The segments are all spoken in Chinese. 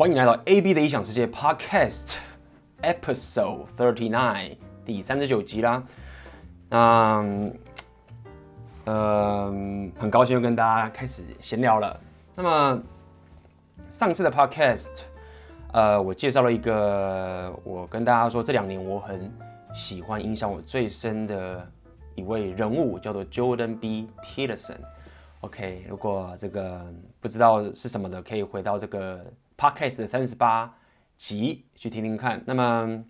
欢迎来到 AB 的异想世界 Podcast Episode Thirty Nine 第三十九集啦。那呃，很高兴又跟大家开始闲聊了。那么上次的 Podcast，呃，我介绍了一个我跟大家说这两年我很喜欢、影响我最深的一位人物，叫做 Jordan B. Peterson。OK，如果这个不知道是什么的，可以回到这个 Podcast 的三十八集去听听看。那么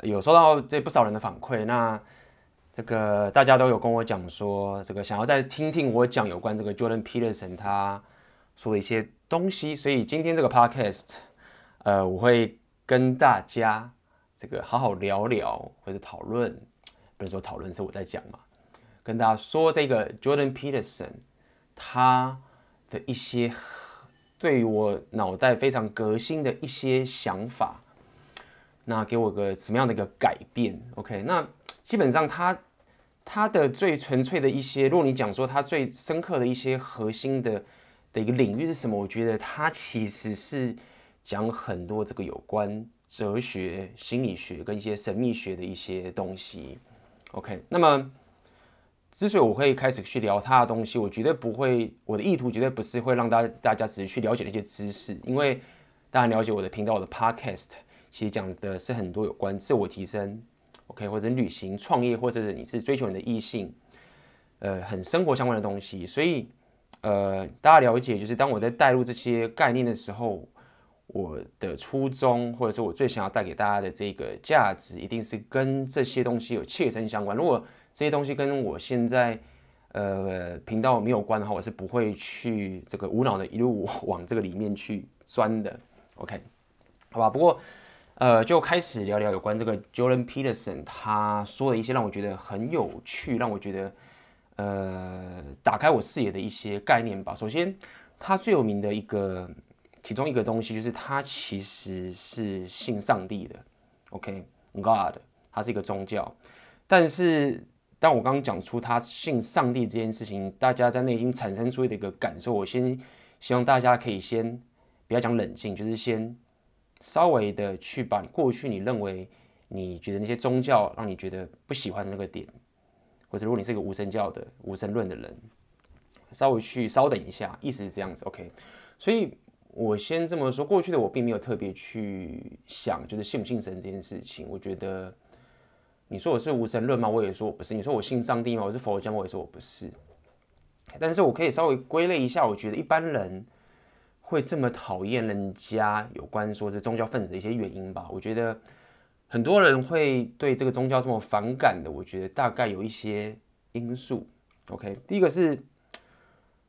有收到这不少人的反馈，那这个大家都有跟我讲说，这个想要再听听我讲有关这个 Jordan Peterson 他说的一些东西，所以今天这个 Podcast，呃，我会跟大家这个好好聊聊或者讨论，不是说讨论，是我在讲嘛。跟大家说这个 Jordan Peterson，他的一些对于我脑袋非常革新的一些想法，那给我个什么样的一个改变？OK，那基本上他他的最纯粹的一些，如果你讲说他最深刻的一些核心的的一个领域是什么？我觉得他其实是讲很多这个有关哲学、心理学跟一些神秘学的一些东西。OK，那么。之所以我会开始去聊他的东西，我绝对不会，我的意图绝对不是会让大大家只是去了解那些知识，因为大家了解我的频道，我的 podcast 其实讲的是很多有关自我提升，OK，或者旅行、创业，或者是你是追求你的异性，呃，很生活相关的东西。所以，呃，大家了解，就是当我在带入这些概念的时候，我的初衷，或者是我最想要带给大家的这个价值，一定是跟这些东西有切身相关。如果这些东西跟我现在呃频道没有关的话，我是不会去这个无脑的一路往这个里面去钻的。OK，好吧。不过呃，就开始聊聊有关这个 Jordan Peterson 他说的一些让我觉得很有趣，让我觉得呃打开我视野的一些概念吧。首先，他最有名的一个其中一个东西就是他其实是信上帝的。OK，God，他是一个宗教，但是。但我刚刚讲出他信上帝这件事情，大家在内心产生出的一个感受，我先希望大家可以先不要讲冷静，就是先稍微的去把你过去你认为你觉得那些宗教让你觉得不喜欢的那个点，或者如果你是一个无神教的无神论的人，稍微去稍等一下，意思是这样子，OK？所以我先这么说，过去的我并没有特别去想，就是信不信神这件事情，我觉得。你说我是无神论吗？我也说我不是。你说我信上帝吗？我是佛教吗？我也说我不是。但是我可以稍微归类一下，我觉得一般人会这么讨厌人家有关说是宗教分子的一些原因吧。我觉得很多人会对这个宗教这么反感的，我觉得大概有一些因素。OK，第一个是，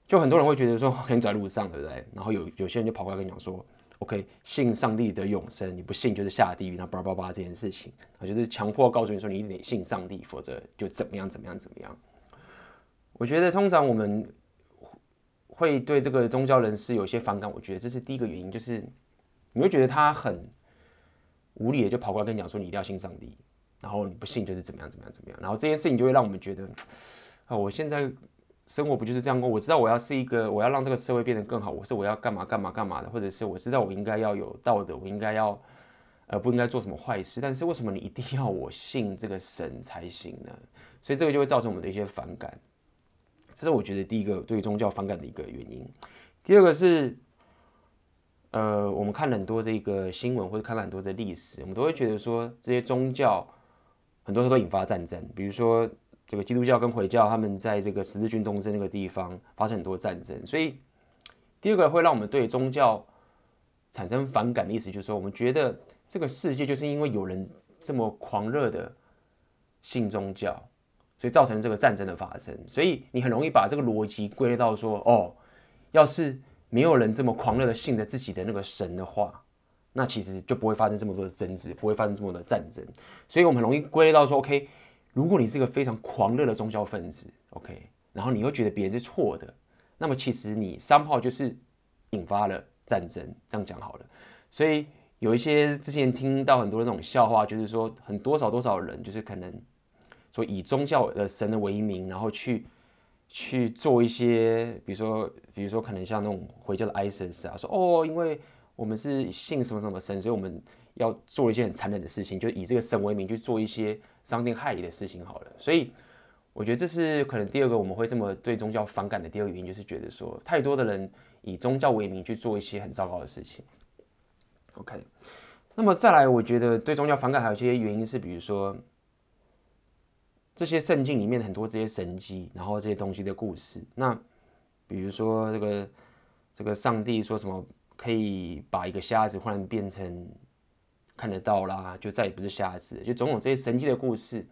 就很多人会觉得说，可能在路上，对不对？然后有有些人就跑过来跟你讲说。OK，信上帝的永生，你不信就是下地狱，那叭叭叭这件事情，啊，就是强迫告诉你说你得信上帝，否则就怎么样怎么样怎么样。我觉得通常我们会对这个宗教人士有些反感，我觉得这是第一个原因，就是你会觉得他很无理的就跑过来跟你讲说你一定要信上帝，然后你不信就是怎么样怎么样怎么样，然后这件事情就会让我们觉得啊，我现在。生活不就是这样过？我知道我要是一个，我要让这个社会变得更好。我是我要干嘛干嘛干嘛的，或者是我知道我应该要有道德，我应该要，呃，不应该做什么坏事。但是为什么你一定要我信这个神才行呢？所以这个就会造成我们的一些反感。这是我觉得第一个对宗教反感的一个原因。第二个是，呃，我们看了很多这个新闻或者看了很多的历史，我们都会觉得说这些宗教很多时候都引发战争，比如说。这个基督教跟回教，他们在这个十字军东征那个地方发生很多战争，所以第二个会让我们对宗教产生反感的意思，就是说我们觉得这个世界就是因为有人这么狂热的信宗教，所以造成这个战争的发生。所以你很容易把这个逻辑归类到说，哦，要是没有人这么狂热的信着自己的那个神的话，那其实就不会发生这么多的争执，不会发生这么多的战争。所以我们很容易归类到说，OK。如果你是个非常狂热的宗教分子，OK，然后你又觉得别人是错的，那么其实你三炮就是引发了战争，这样讲好了。所以有一些之前听到很多的这种笑话，就是说很多少多少人就是可能说以宗教的神的为名，然后去去做一些，比如说，比如说可能像那种回教的 ISIS 啊，说哦，因为我们是信什么什么神，所以我们要做一些很残忍的事情，就以这个神为名去做一些伤天害理的事情好了。所以我觉得这是可能第二个我们会这么对宗教反感的第二个原因，就是觉得说太多的人以宗教为名去做一些很糟糕的事情。OK，那么再来，我觉得对宗教反感还有一些原因是，比如说这些圣经里面很多这些神迹，然后这些东西的故事。那比如说这个这个上帝说什么可以把一个瞎子忽然变成看得到啦，就再也不是瞎子，就种种这些神迹的故事。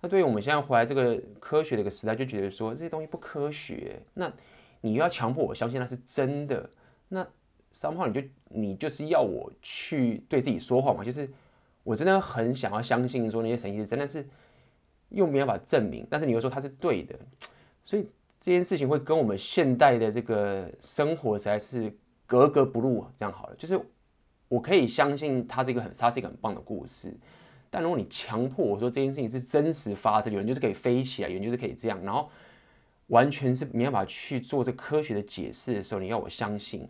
那对于我们现在活在这个科学的一个时代，就觉得说这些东西不科学。那你又要强迫我相信那是真的，那。三炮，你就你就是要我去对自己说谎嘛？就是我真的很想要相信说那些神奇是真，但是又没有办法证明。但是你又说它是对的，所以这件事情会跟我们现代的这个生活实在是格格不入。这样好了，就是我可以相信它是一个很它是一个很棒的故事，但如果你强迫我说这件事情是真实发生，有人就是可以飞起来，有人就是可以这样，然后完全是没办法去做这科学的解释的时候，你要我相信。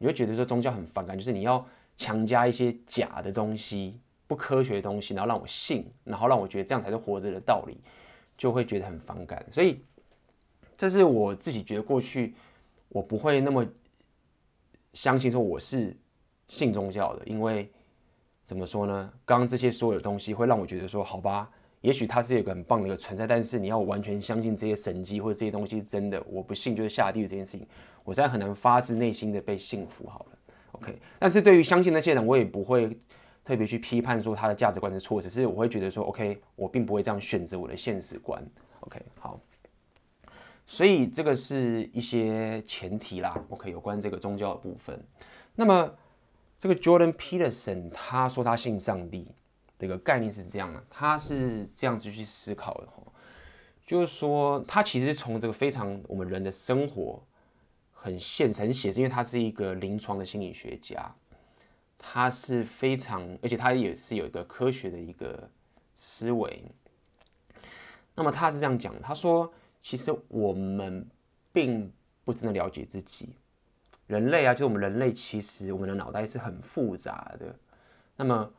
你会觉得说宗教很反感，就是你要强加一些假的东西、不科学的东西，然后让我信，然后让我觉得这样才是活着的道理，就会觉得很反感。所以这是我自己觉得过去我不会那么相信说我是信宗教的，因为怎么说呢？刚刚这些所有的东西会让我觉得说，好吧。也许它是有个很棒的一个存在，但是你要完全相信这些神迹或者这些东西真的，我不信就是下地狱这件事情，我现在很难发自内心的被信服。好了，OK。但是对于相信那些人，我也不会特别去批判说他的价值观是错，只是我会觉得说，OK，我并不会这样选择我的现实观。OK，好。所以这个是一些前提啦，OK，有关这个宗教的部分。那么这个 Jordan Peterson 他说他信上帝。这个概念是这样的，他是这样子去思考的哈，就是说他其实从这个非常我们人的生活很现实、很写实，因为他是一个临床的心理学家，他是非常，而且他也是有一个科学的一个思维。那么他是这样讲，他说其实我们并不真的了解自己，人类啊，就是我们人类，其实我们的脑袋是很复杂的。那么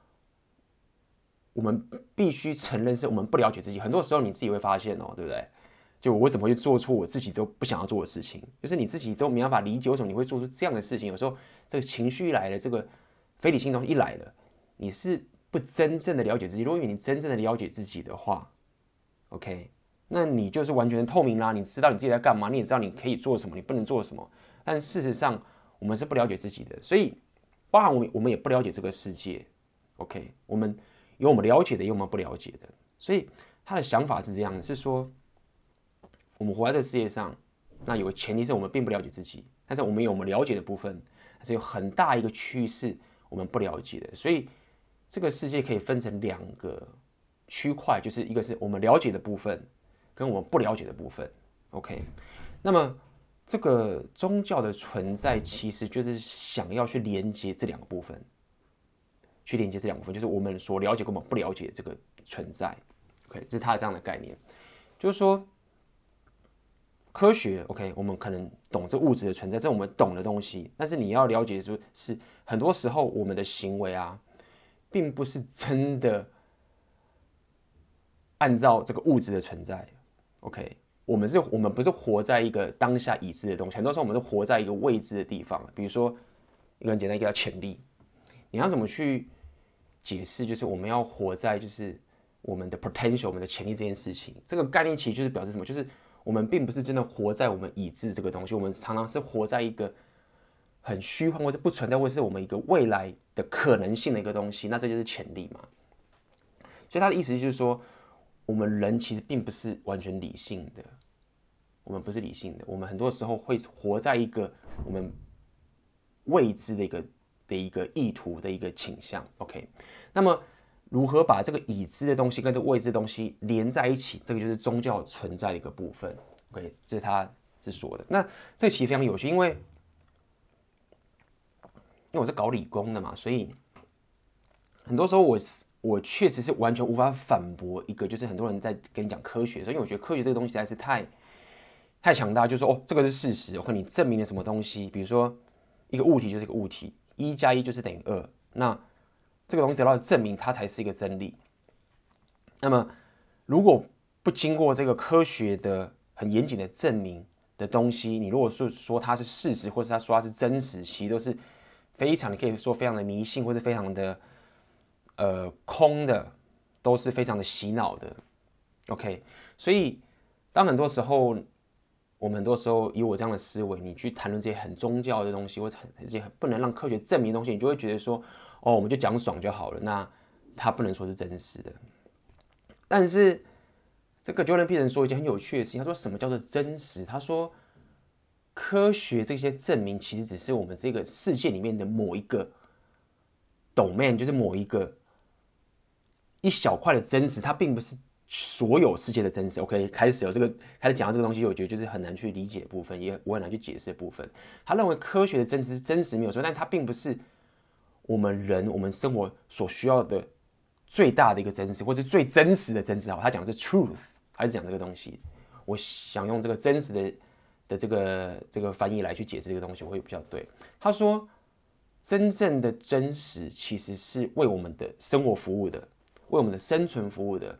我们必须承认，是我们不了解自己。很多时候，你自己会发现哦，对不对？就我怎么会做出我自己都不想要做的事情？就是你自己都没办法理解为什么你会做出这样的事情。有时候，这个情绪一来了，这个非理性东西一来了，你是不真正的了解自己。如果你真正的了解自己的话，OK，那你就是完全透明啦。你知道你自己在干嘛，你也知道你可以做什么，你不能做什么。但事实上，我们是不了解自己的，所以包含我，我们也不了解这个世界。OK，我们。有我们了解的，有我们不了解的，所以他的想法是这样：是说，我们活在这个世界上，那有个前提是我们并不了解自己，但是我们有我们了解的部分，还是有很大一个趋势我们不了解的。所以这个世界可以分成两个区块，就是一个是我们了解的部分，跟我们不了解的部分。OK，那么这个宗教的存在，其实就是想要去连接这两个部分。去连接这两部分，就是我们所了解跟我们不了解这个存在。OK，这是他这样的概念，就是说科学 OK，我们可能懂这物质的存在，这是我们懂的东西。但是你要了解的是，是很多时候我们的行为啊，并不是真的按照这个物质的存在。OK，我们是，我们不是活在一个当下已知的东西，很多时候我们是活在一个未知的地方。比如说一个很简单，一个叫潜力，你要怎么去？解释就是我们要活在就是我们的 potential，我们的潜力这件事情。这个概念其实就是表示什么？就是我们并不是真的活在我们已知这个东西，我们常常是活在一个很虚幻或者不存在，或者是我们一个未来的可能性的一个东西。那这就是潜力嘛。所以他的意思就是说，我们人其实并不是完全理性的，我们不是理性的，我们很多时候会活在一个我们未知的一个。的一个意图的一个倾向，OK，那么如何把这个已知的东西跟这未知的东西连在一起，这个就是宗教存在的一个部分，OK，这是他是说的。那这其实非常有趣，因为因为我是搞理工的嘛，所以很多时候我我确实是完全无法反驳一个，就是很多人在跟你讲科学的时候，因为我觉得科学这个东西实在是太太强大，就是说哦，这个是事实，或你证明了什么东西？比如说一个物体就是一个物体，一加一就是等于二，那这个东西得到证明，它才是一个真理。那么如果不经过这个科学的很严谨的证明的东西，你如果是说它是事实，或者他说它是真实，其实都是非常，你可以说非常的迷信，或者非常的呃空的，都是非常的洗脑的。OK，所以当很多时候。我们很多时候以我这样的思维，你去谈论这些很宗教的东西，或者很这些不能让科学证明的东西，你就会觉得说，哦，我们就讲爽就好了。那他不能说是真实的。但是这个 Jordan Person 说一件很有趣的事情，他说什么叫做真实？他说科学这些证明其实只是我们这个世界里面的某一个 domain，就是某一个一小块的真实，它并不是。所有世界的真实，OK，开始有这个，开始讲到这个东西，我觉得就是很难去理解部分，也我很难去解释的部分。他认为科学的真实真实没有错，但它并不是我们人我们生活所需要的最大的一个真实，或者最真实的真实。好，他讲的是 truth，还是讲这个东西？我想用这个真实的的这个这个翻译来去解释这个东西，我会比较对。他说，真正的真实其实是为我们的生活服务的，为我们的生存服务的。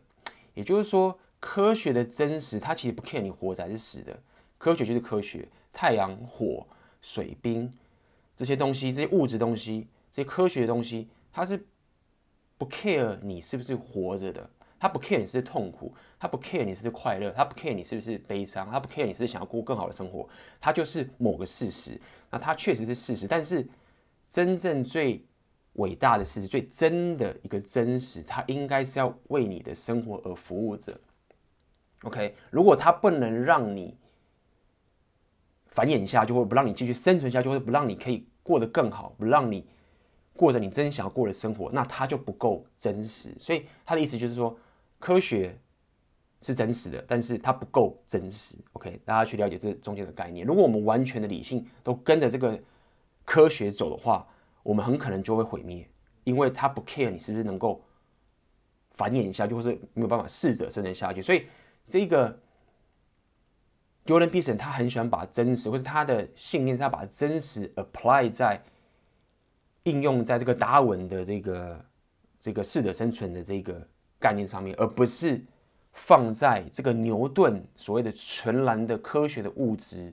也就是说，科学的真实，它其实不 care 你活着还是死的。科学就是科学，太阳、火、水、冰这些东西，这些物质东西，这些科学的东西，它是不 care 你是不是活着的，它不 care 你是痛苦，它不 care 你是快乐，它不 care 你是不是悲伤，它不 care 你是想要过更好的生活，它就是某个事实。那它确实是事实，但是真正最伟大的事实，最真的一个真实，它应该是要为你的生活而服务着。OK，如果它不能让你繁衍下去，或不让你继续生存下去，或者不让你可以过得更好，不让你过着你真想要过的生活，那它就不够真实。所以他的意思就是说，科学是真实的，但是它不够真实。OK，大家去了解这中间的概念。如果我们完全的理性都跟着这个科学走的话，我们很可能就会毁灭，因为他不 care 你是不是能够繁衍下去，或是没有办法适者生存下去。所以这个 Jordan Peterson 他很喜欢把真实，或是他的信念他把真实 apply 在应用在这个达尔文的这个这个适者生存的这个概念上面，而不是放在这个牛顿所谓的纯然的科学的物质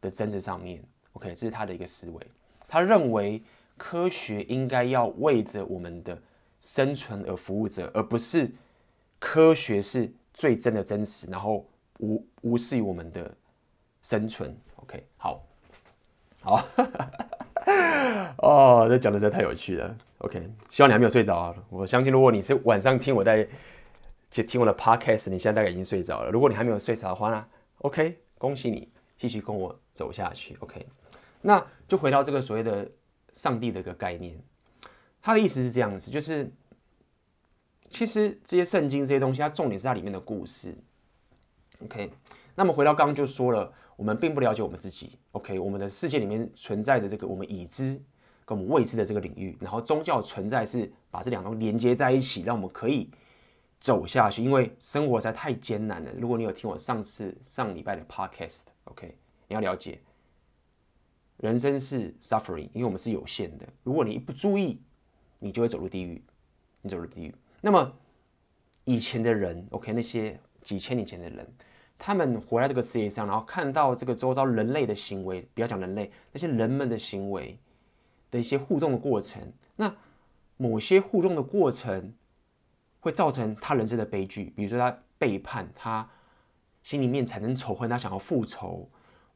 的真实上面。OK，这是他的一个思维，他认为。科学应该要为着我们的生存而服务着，而不是科学是最真的真实，然后无无视于我们的生存。OK，好，好，哦，这讲的真的太有趣了。OK，希望你还没有睡着啊！我相信，如果你是晚上听我在听我的 Podcast，你现在大概已经睡着了。如果你还没有睡着的话呢？OK，恭喜你，继续跟我走下去。OK，那就回到这个所谓的。上帝的一个概念，他的意思是这样子，就是其实这些圣经这些东西，它重点是它里面的故事。OK，那么回到刚刚就说了，我们并不了解我们自己。OK，我们的世界里面存在着这个我们已知跟我们未知的这个领域，然后宗教存在是把这两种连接在一起，让我们可以走下去。因为生活实在太艰难了。如果你有听我上次上礼拜的 Podcast，OK，你要了解。人生是 suffering，因为我们是有限的。如果你一不注意，你就会走入地狱，你走入地狱。那么以前的人，OK，那些几千年前的人，他们活在这个世界上，然后看到这个周遭人类的行为，不要讲人类，那些人们的行为的一些互动的过程，那某些互动的过程会造成他人生的悲剧，比如说他背叛，他心里面产生仇恨，他想要复仇。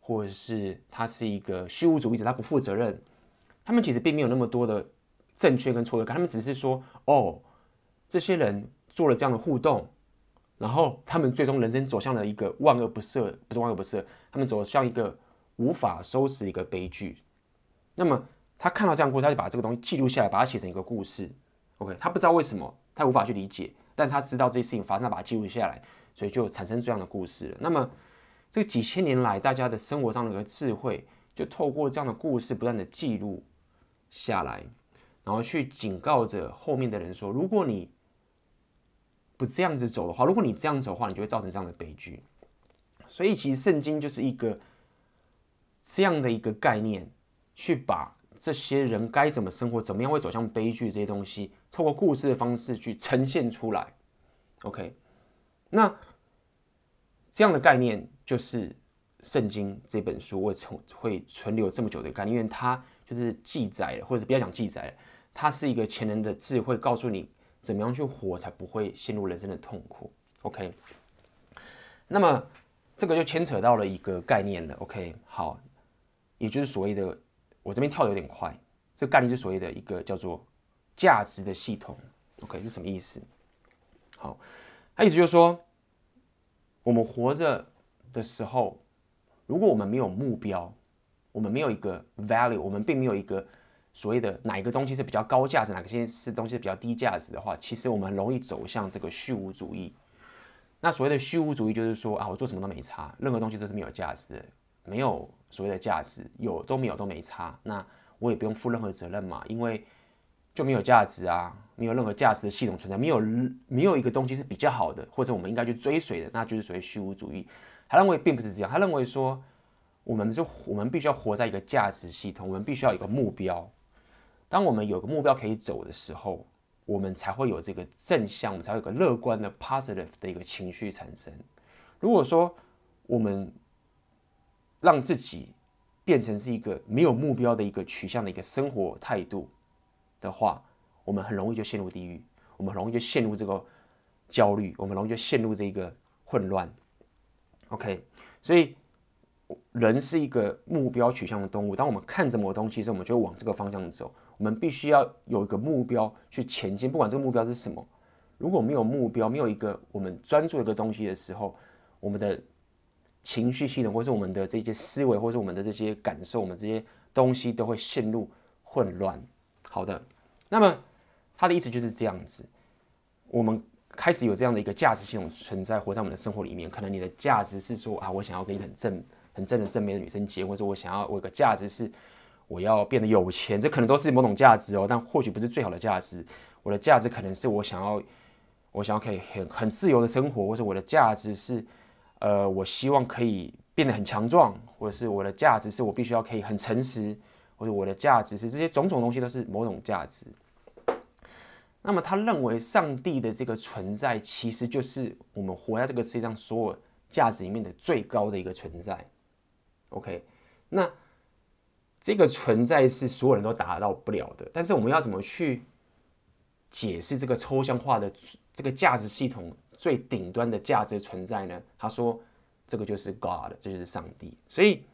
或者是他是一个虚无主义者，他不负责任，他们其实并没有那么多的正确跟错误，他们只是说，哦，这些人做了这样的互动，然后他们最终人生走向了一个万恶不赦，不是万恶不赦，他们走向一个无法收拾的一个悲剧。那么他看到这样故事，他就把这个东西记录下来，把它写成一个故事。OK，他不知道为什么，他无法去理解，但他知道这些事情发生，他把它记录下来，所以就产生这样的故事了。那么。这几千年来，大家的生活上的一个智慧，就透过这样的故事不断的记录下来，然后去警告着后面的人说：如果你不这样子走的话，如果你这样走的话，你就会造成这样的悲剧。所以其实圣经就是一个这样的一个概念，去把这些人该怎么生活，怎么样会走向悲剧这些东西，透过故事的方式去呈现出来。OK，那这样的概念就是圣经这本书会存会存留这么久的概念，因为它就是记载了，或者是不要讲记载了，它是一个前人的智慧，告诉你怎么样去活才不会陷入人生的痛苦。OK，那么这个就牵扯到了一个概念了。OK，好，也就是所谓的我这边跳的有点快，这个概念就是所谓的一个叫做价值的系统。OK，是什么意思？好，它意思就是说，我们活着的时候，如果我们没有目标，我们没有一个 value，我们并没有一个所谓的哪一个东西是比较高价值，哪个些是东西是比较低价值的话，其实我们容易走向这个虚无主义。那所谓的虚无主义就是说啊，我做什么都没差，任何东西都是没有价值的，没有所谓的价值，有都没有都没差，那我也不用负任何责任嘛，因为就没有价值啊，没有任何价值的系统存在，没有没有一个东西是比较好的，或者我们应该去追随的，那就是所谓虚无主义。他认为并不是这样，他认为说我们就我们必须要活在一个价值系统，我们必须要有个目标，当我们有个目标可以走的时候。我们才会有这个正向，我们才有个乐观的 positive 的一个情绪产生。如果说我们让自己变成是一个没有目标的一个取向的一个生活态度的话，我们很容易就陷入地狱，我们很容易就陷入这个焦虑，我们容易就陷入这个混乱。OK，所以人是一个目标取向的动物。当我们看着某东西时候，我们就往这个方向走。我们必须要有一个目标去前进，不管这个目标是什么。如果没有目标，没有一个我们专注一个东西的时候，我们的情绪系统，或是我们的这些思维，或是我们的这些感受，我们这些东西都会陷入混乱。好的，那么他的意思就是这样子。我们开始有这样的一个价值系统存在，活在我们的生活里面。可能你的价值是说啊，我想要跟一个很正、很正的正面的女生结婚，或者我想要我有个价值是。我要变得有钱，这可能都是某种价值哦，但或许不是最好的价值。我的价值可能是我想要，我想要可以很很自由的生活，或者我的价值是，呃，我希望可以变得很强壮，或者是我的价值是我必须要可以很诚实，或者我的价值是这些种种东西都是某种价值。那么他认为上帝的这个存在，其实就是我们活在这个世界上所有价值里面的最高的一个存在。OK，那。这个存在是所有人都达到不了的，但是我们要怎么去解释这个抽象化的这个价值系统最顶端的价值存在呢？他说，这个就是 God，这就是上帝。所以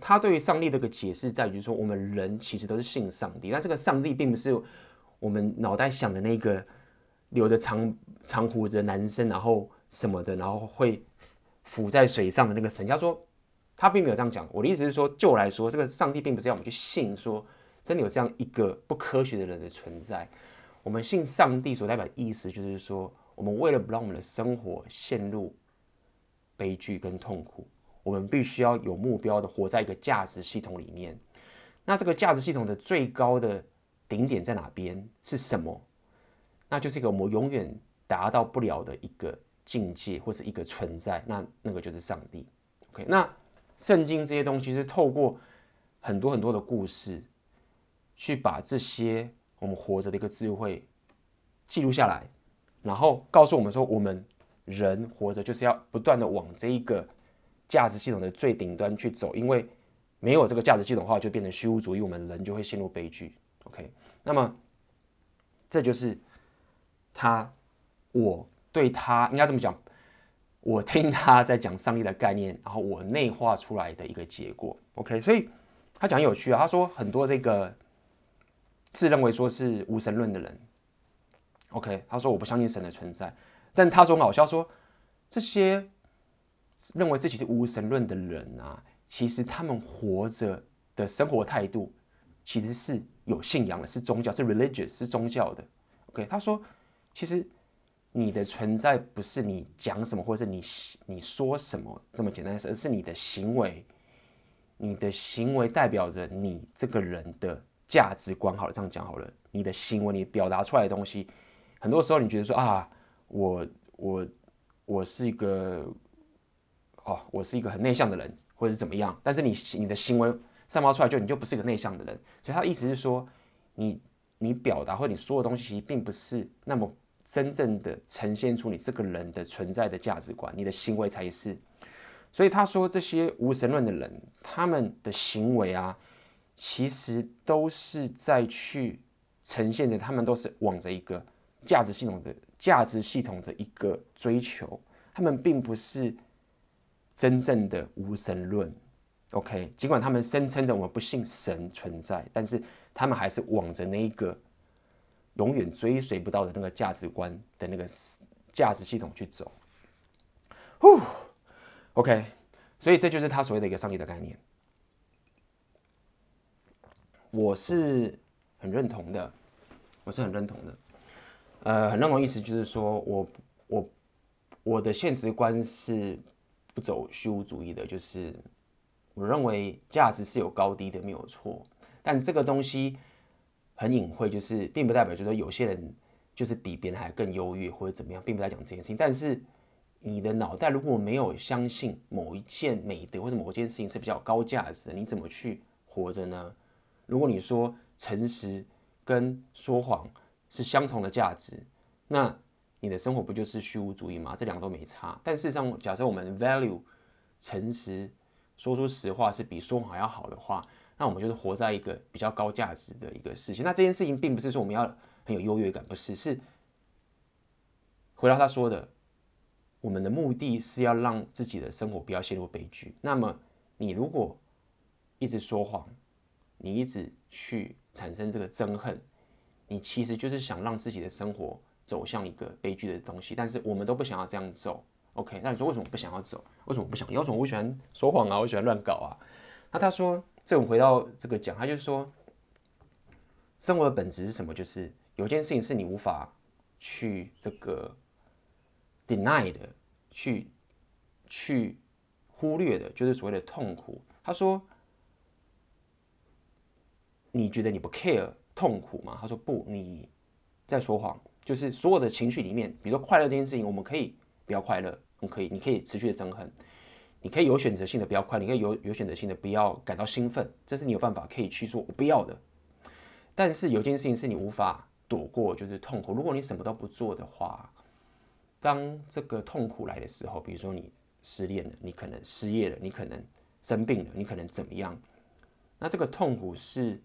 他对于上帝的一个解释在于说，我们人其实都是信上帝，但这个上帝并不是我们脑袋想的那个留着长长胡子的男生，然后什么的，然后会浮在水上的那个神。他说。他并没有这样讲。我的意思是说，就我来说，这个上帝并不是要我们去信说真的有这样一个不科学的人的存在。我们信上帝所代表的意思就是说，我们为了不让我们的生活陷入悲剧跟痛苦，我们必须要有目标的活在一个价值系统里面。那这个价值系统的最高的顶点在哪边？是什么？那就是一个我们永远达到不了的一个境界，或是一个存在。那那个就是上帝。OK，那。圣经这些东西是透过很多很多的故事，去把这些我们活着的一个智慧记录下来，然后告诉我们说，我们人活着就是要不断的往这一个价值系统的最顶端去走，因为没有这个价值系统的话，就变成虚无主义，我们人就会陷入悲剧。OK，那么这就是他，我对他应该这么讲。我听他在讲上帝的概念，然后我内化出来的一个结果。OK，所以他讲有趣啊。他说很多这个自认为说是无神论的人，OK，他说我不相信神的存在，但他说很好笑，说这些认为自己是无神论的人啊，其实他们活着的生活态度其实是有信仰的，是宗教，是 religious，是宗教的。OK，他说其实。你的存在不是你讲什么，或者是你你说什么这么简单的事，而是你的行为。你的行为代表着你这个人的价值观。好了，这样讲好了，你的行为，你表达出来的东西，很多时候你觉得说啊，我我我是一个哦，我是一个很内向的人，或者是怎么样，但是你你的行为散发出来就你就不是一个内向的人，所以他的意思是说，你你表达或你说的东西并不是那么真正的呈现出你这个人的存在的价值观，你的行为才是。所以他说这些无神论的人，他们的行为啊，其实都是在去呈现着，他们都是往着一个价值系统的价值系统的一个追求，他们并不是。真正的无神论，OK，尽管他们声称着我们不信神存在，但是他们还是往着那一个永远追随不到的那个价值观的那个价值系统去走。呼，OK，所以这就是他所谓的一个上帝的概念，我是很认同的，我是很认同的，呃，很认同意思就是说我我我的现实观是。不走虚无主义的，就是我认为价值是有高低的，没有错。但这个东西很隐晦，就是并不代表就是说有些人就是比别人还更优越或者怎么样，并不在讲这件事情。但是你的脑袋如果没有相信某一件美德或者某一件事情是比较高价值的，你怎么去活着呢？如果你说诚实跟说谎是相同的价值，那你的生活不就是虚无主义吗？这两个都没差。但事实上，假设我们 value 诚实，说出实话是比说谎要好的话，那我们就是活在一个比较高价值的一个事情。那这件事情并不是说我们要很有优越感，不是。是回到他说的，我们的目的是要让自己的生活不要陷入悲剧。那么，你如果一直说谎，你一直去产生这个憎恨，你其实就是想让自己的生活。走向一个悲剧的东西，但是我们都不想要这样走。OK，那你说为什么不想要走？为什么不想要？为什么我喜欢说谎啊？我喜欢乱搞啊？那他说，这我们回到这个讲，他就是说，生活的本质是什么？就是有件事情是你无法去这个 deny 的，去去忽略的，就是所谓的痛苦。他说，你觉得你不 care 痛苦吗？他说不，你在说谎。就是所有的情绪里面，比如说快乐这件事情，我们可以不要快乐，你可以，你可以持续的憎恨，你可以有选择性的不要快，你可以有有选择性的不要感到兴奋，这是你有办法可以去说我不要的。但是有件事情是你无法躲过，就是痛苦。如果你什么都不做的话，当这个痛苦来的时候，比如说你失恋了，你可能失业了，你可能生病了，你可能怎么样？那这个痛苦是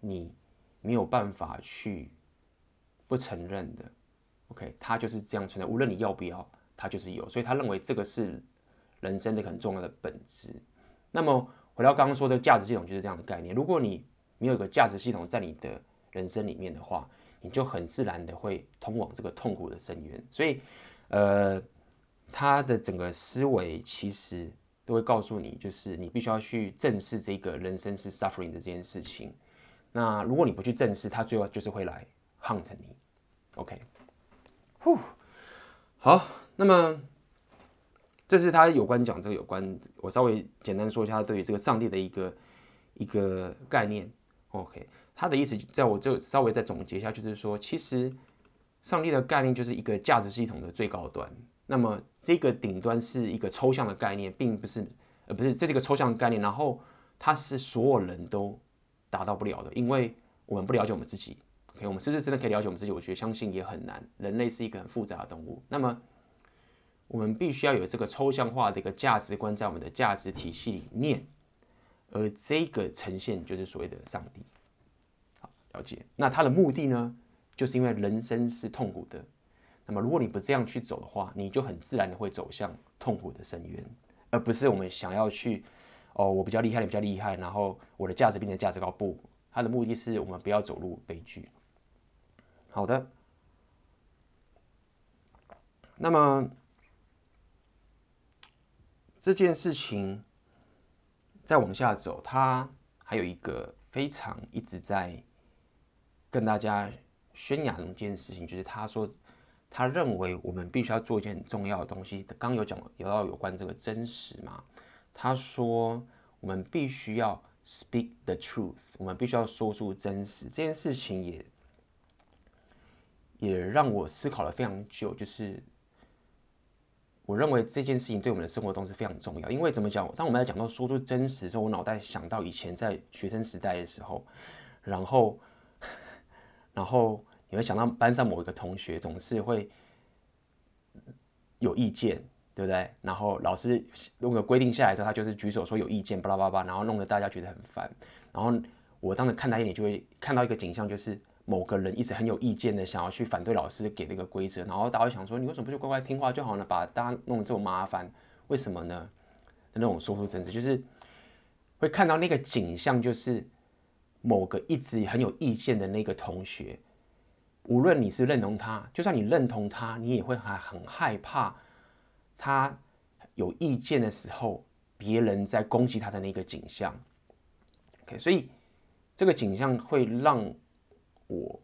你没有办法去。不承认的，OK，他就是这样存在，无论你要不要，他就是有，所以他认为这个是人生的很重要的本质。那么回到刚刚说这个价值系统就是这样的概念，如果你没有一个价值系统在你的人生里面的话，你就很自然的会通往这个痛苦的深渊。所以，呃，他的整个思维其实都会告诉你，就是你必须要去正视这个人生是 suffering 的这件事情。那如果你不去正视，他最后就是会来 hunt 你。OK，呼，好，那么这是他有关讲这个有关，我稍微简单说一下他对于这个上帝的一个一个概念。OK，他的意思在我就稍微再总结一下，就是说，其实上帝的概念就是一个价值系统的最高端。那么这个顶端是一个抽象的概念，并不是，呃，不是，这是一个抽象的概念，然后它是所有人都达到不了的，因为我们不了解我们自己。OK，我们是不是真的可以了解我们自己？我觉得相信也很难。人类是一个很复杂的动物，那么我们必须要有这个抽象化的一个价值观在我们的价值体系里面，而这个呈现就是所谓的上帝。好，了解。那他的目的呢，就是因为人生是痛苦的。那么如果你不这样去走的话，你就很自然的会走向痛苦的深渊，而不是我们想要去哦，我比较厉害，你比较厉害，然后我的价值变成价值高。不，他的目的是我们不要走入悲剧。好的，那么这件事情再往下走，他还有一个非常一直在跟大家宣扬一件事情，就是他说他认为我们必须要做一件很重要的东西。刚有讲有到有关这个真实嘛？他说我们必须要 speak the truth，我们必须要说出真实。这件事情也。也让我思考了非常久，就是我认为这件事情对我们的生活中是非常重要。因为怎么讲？当我们在讲到说出真实的时候，我脑袋想到以前在学生时代的时候，然后，然后你会想到班上某一个同学总是会有意见，对不对？然后老师弄个规定下来之后，他就是举手说有意见，巴拉巴拉，然后弄得大家觉得很烦。然后我当时看他一眼，就会看到一个景象，就是。某个人一直很有意见的，想要去反对老师给那个规则，然后大家会想说：“你为什么不就乖乖听话就好呢？把大家弄得这么麻烦，为什么呢？”那种说出真实，就是会看到那个景象，就是某个一直很有意见的那个同学，无论你是认同他，就算你认同他，你也会还很害怕他有意见的时候，别人在攻击他的那个景象。OK，所以这个景象会让。我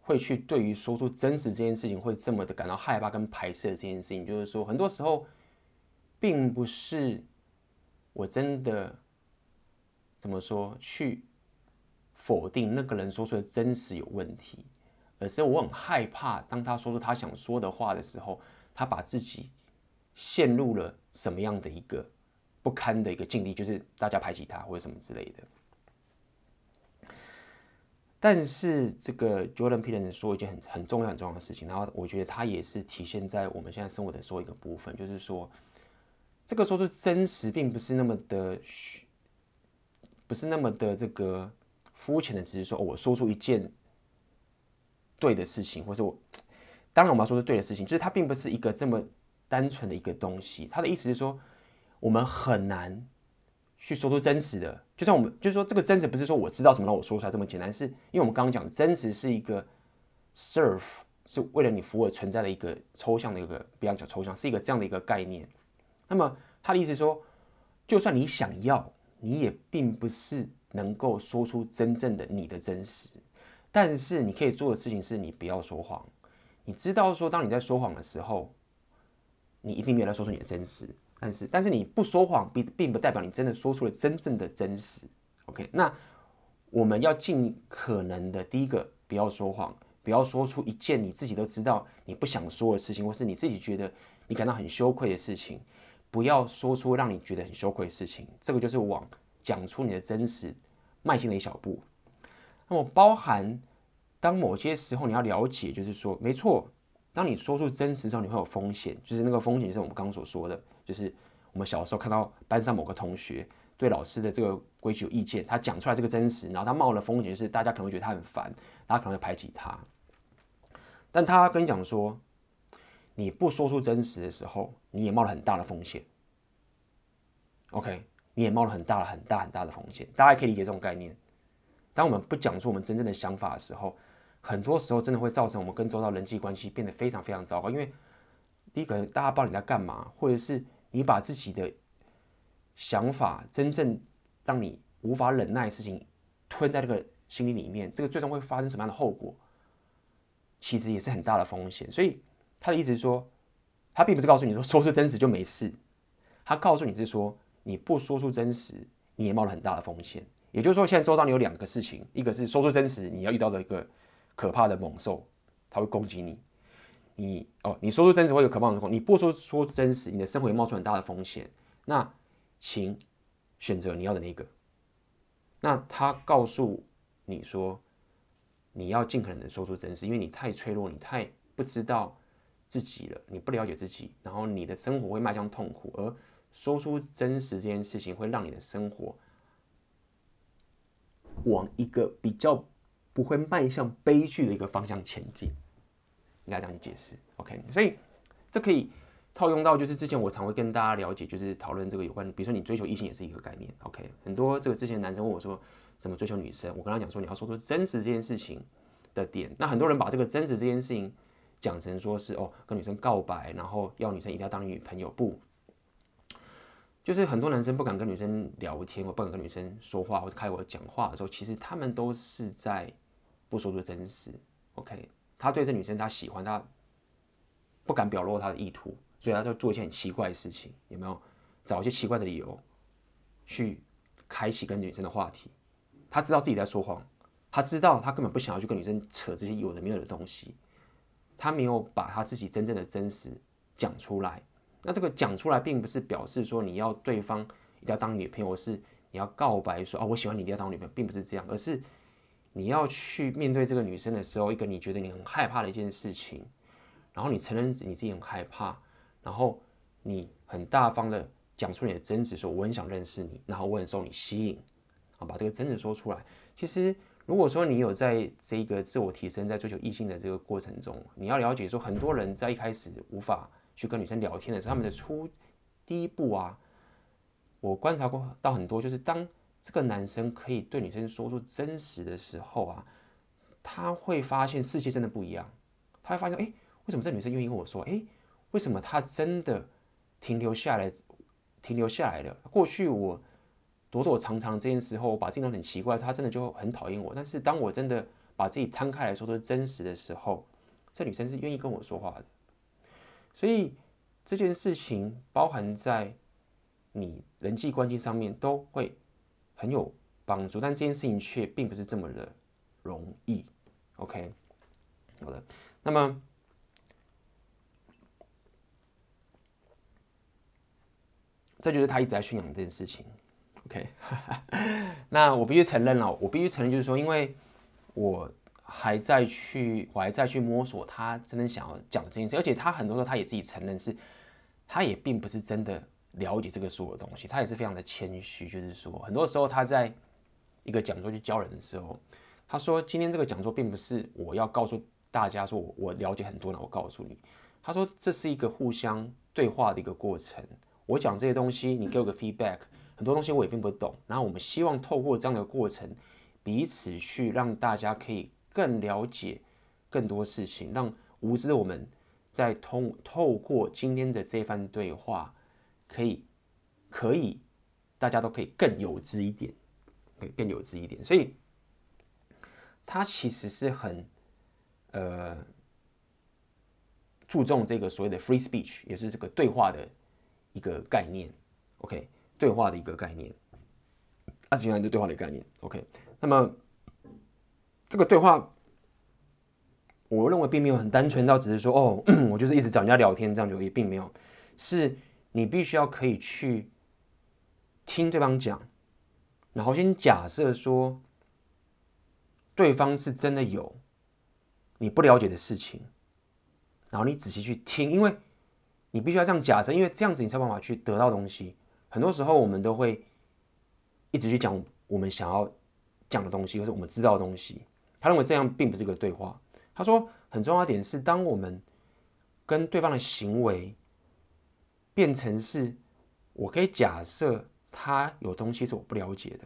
会去对于说出真实这件事情会这么的感到害怕跟排斥的这件事情，就是说很多时候并不是我真的怎么说去否定那个人说出的真实有问题，而是我很害怕当他说出他想说的话的时候，他把自己陷入了什么样的一个不堪的一个境地，就是大家排挤他或者什么之类的。但是这个 Jordan Peterson 说一件很很重要很重要的事情，然后我觉得他也是体现在我们现在生活的说一个部分，就是说，这个说出真实并不是那么的，不是那么的这个肤浅的，只是说我说出一件对的事情，或者我当然我们要说的对的事情，就是它并不是一个这么单纯的一个东西。他的意思是说，我们很难。去说出真实的，就像我们就是说，这个真实不是说我知道什么让我说出来这么简单，是因为我们刚刚讲真实是一个 serve，是为了你服务而存在的一个抽象的一个，不要讲抽象，是一个这样的一个概念。那么他的意思是说，就算你想要，你也并不是能够说出真正的你的真实，但是你可以做的事情是你不要说谎。你知道说，当你在说谎的时候，你一定没有来说出你的真实。但是，但是你不说谎，并并不代表你真的说出了真正的真实。OK，那我们要尽可能的，第一个不要说谎，不要说出一件你自己都知道你不想说的事情，或是你自己觉得你感到很羞愧的事情，不要说出让你觉得很羞愧的事情。这个就是往讲出你的真实迈进的一小步。那么，包含当某些时候你要了解，就是说，没错，当你说出真实的时候，你会有风险，就是那个风险，就是我们刚刚所说的。就是我们小时候看到班上某个同学对老师的这个规矩有意见，他讲出来这个真实，然后他冒了风险，就是大家可能会觉得他很烦，大家可能会排挤他。但他跟你讲说，你不说出真实的时候，你也冒了很大的风险。OK，你也冒了很大、很大、很大的风险。大家可以理解这种概念。当我们不讲出我们真正的想法的时候，很多时候真的会造成我们跟周遭人际关系变得非常非常糟糕，因为第一个，大家不知道你在干嘛，或者是。你把自己的想法真正让你无法忍耐的事情吞在这个心里里面，这个最终会发生什么样的后果？其实也是很大的风险。所以他的意思是说，他并不是告诉你说说出真实就没事，他告诉你是说你不说出真实，你也冒了很大的风险。也就是说，现在周遭你有两个事情，一个是说出真实，你要遇到的一个可怕的猛兽，它会攻击你。你哦，你说出真实会有可怕的后果。你不说说真实，你的生活也冒出很大的风险。那请选择你要的那个。那他告诉你说，你要尽可能的说出真实，因为你太脆弱，你太不知道自己了，你不了解自己，然后你的生活会迈向痛苦。而说出真实这件事情，会让你的生活往一个比较不会迈向悲剧的一个方向前进。应该这样解释，OK，所以这可以套用到，就是之前我常会跟大家了解，就是讨论这个有关，比如说你追求异性也是一个概念，OK，很多这个之前男生问我说怎么追求女生，我跟他讲说你要说出真实这件事情的点，那很多人把这个真实这件事情讲成说是哦跟女生告白，然后要女生一定要当你女朋友，不，就是很多男生不敢跟女生聊天，或不敢跟女生说话或者开口讲话的时候，其实他们都是在不说出真实，OK。他对这女生，他喜欢她，不敢表露他的意图，所以他就做一些很奇怪的事情，有没有？找一些奇怪的理由去开启跟女生的话题。他知道自己在说谎，他知道他根本不想要去跟女生扯这些有的没有的东西，他没有把他自己真正的真实讲出来，那这个讲出来，并不是表示说你要对方一定要当女朋友，是你要告白说啊，我喜欢你，一定要当女朋友，并不是这样，而是你要去面对这个女生的时候，一个你觉得你很害怕的一件事情，然后你承认你自己很害怕，然后你很大方的讲出你的真实，说我很想认识你，然后我很受你吸引，啊，把这个真实说出来。其实。如果说你有在这个自我提升、在追求异性的这个过程中，你要了解说，很多人在一开始无法去跟女生聊天的时候，他们的初第一步啊，我观察过到很多，就是当这个男生可以对女生说出真实的时候啊，他会发现世界真的不一样，他会发现，哎，为什么这女生愿意跟我说？哎，为什么她真的停留下来，停留下来了？过去我。躲躲藏藏这件事后，我把自己弄很奇怪，他真的就很讨厌我。但是当我真的把自己摊开来说都是真实的时候，这女生是愿意跟我说话的。所以这件事情包含在你人际关系上面都会很有帮助，但这件事情却并不是这么的容易。OK，好的，那么这就是他一直在宣扬这件事情。OK，那我必须承认了，我必须承认，就是说，因为我还在去，我还在去摸索他真的想要讲这件事，而且他很多时候他也自己承认是，他也并不是真的了解这个所有的东西，他也是非常的谦虚，就是说，很多时候他在一个讲座去教人的时候，他说今天这个讲座并不是我要告诉大家说我我了解很多呢，我告诉你，他说这是一个互相对话的一个过程，我讲这些东西，你给我个 feedback。很多东西我也并不懂，然后我们希望透过这样的过程，彼此去让大家可以更了解更多事情，让无知的我们在通透过今天的这番对话，可以可以大家都可以更有知一点，可以更有知一点。所以，他其实是很呃注重这个所谓的 free speech，也是这个对话的一个概念。OK。对话的一个概念，二次元的对话的概念。OK，那么这个对话，我认为并没有很单纯到只是说哦，我就是一直找人家聊天这样就也并没有，是你必须要可以去听对方讲，然后先假设说对方是真的有你不了解的事情，然后你仔细去听，因为你必须要这样假设，因为这样子你才有办法去得到东西。很多时候，我们都会一直去讲我们想要讲的东西，或者我们知道的东西。他认为这样并不是一个对话。他说，很重要的点是，当我们跟对方的行为变成是，我可以假设他有东西是我不了解的，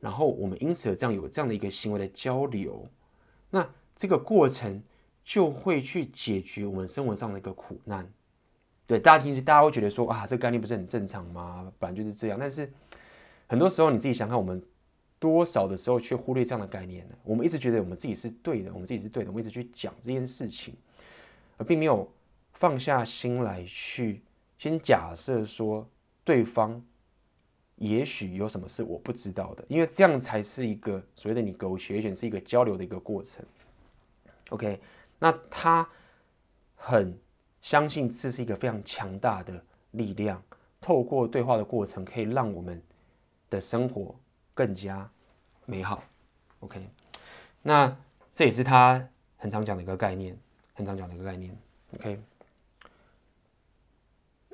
然后我们因此这样有这样的一个行为的交流，那这个过程就会去解决我们生活上的一个苦难。对，大家听，大家会觉得说啊，这个概念不是很正常吗？本来就是这样。但是很多时候你自己想看，我们多少的时候却忽略这样的概念呢？我们一直觉得我们自己是对的，我们自己是对的，我们一直去讲这件事情，而并没有放下心来去先假设说对方也许有什么是我不知道的，因为这样才是一个所谓的 negotiation，是一个交流的一个过程。OK，那他很。相信这是一个非常强大的力量，透过对话的过程，可以让我们的生活更加美好。OK，那这也是他很常讲的一个概念，很常讲的一个概念。OK，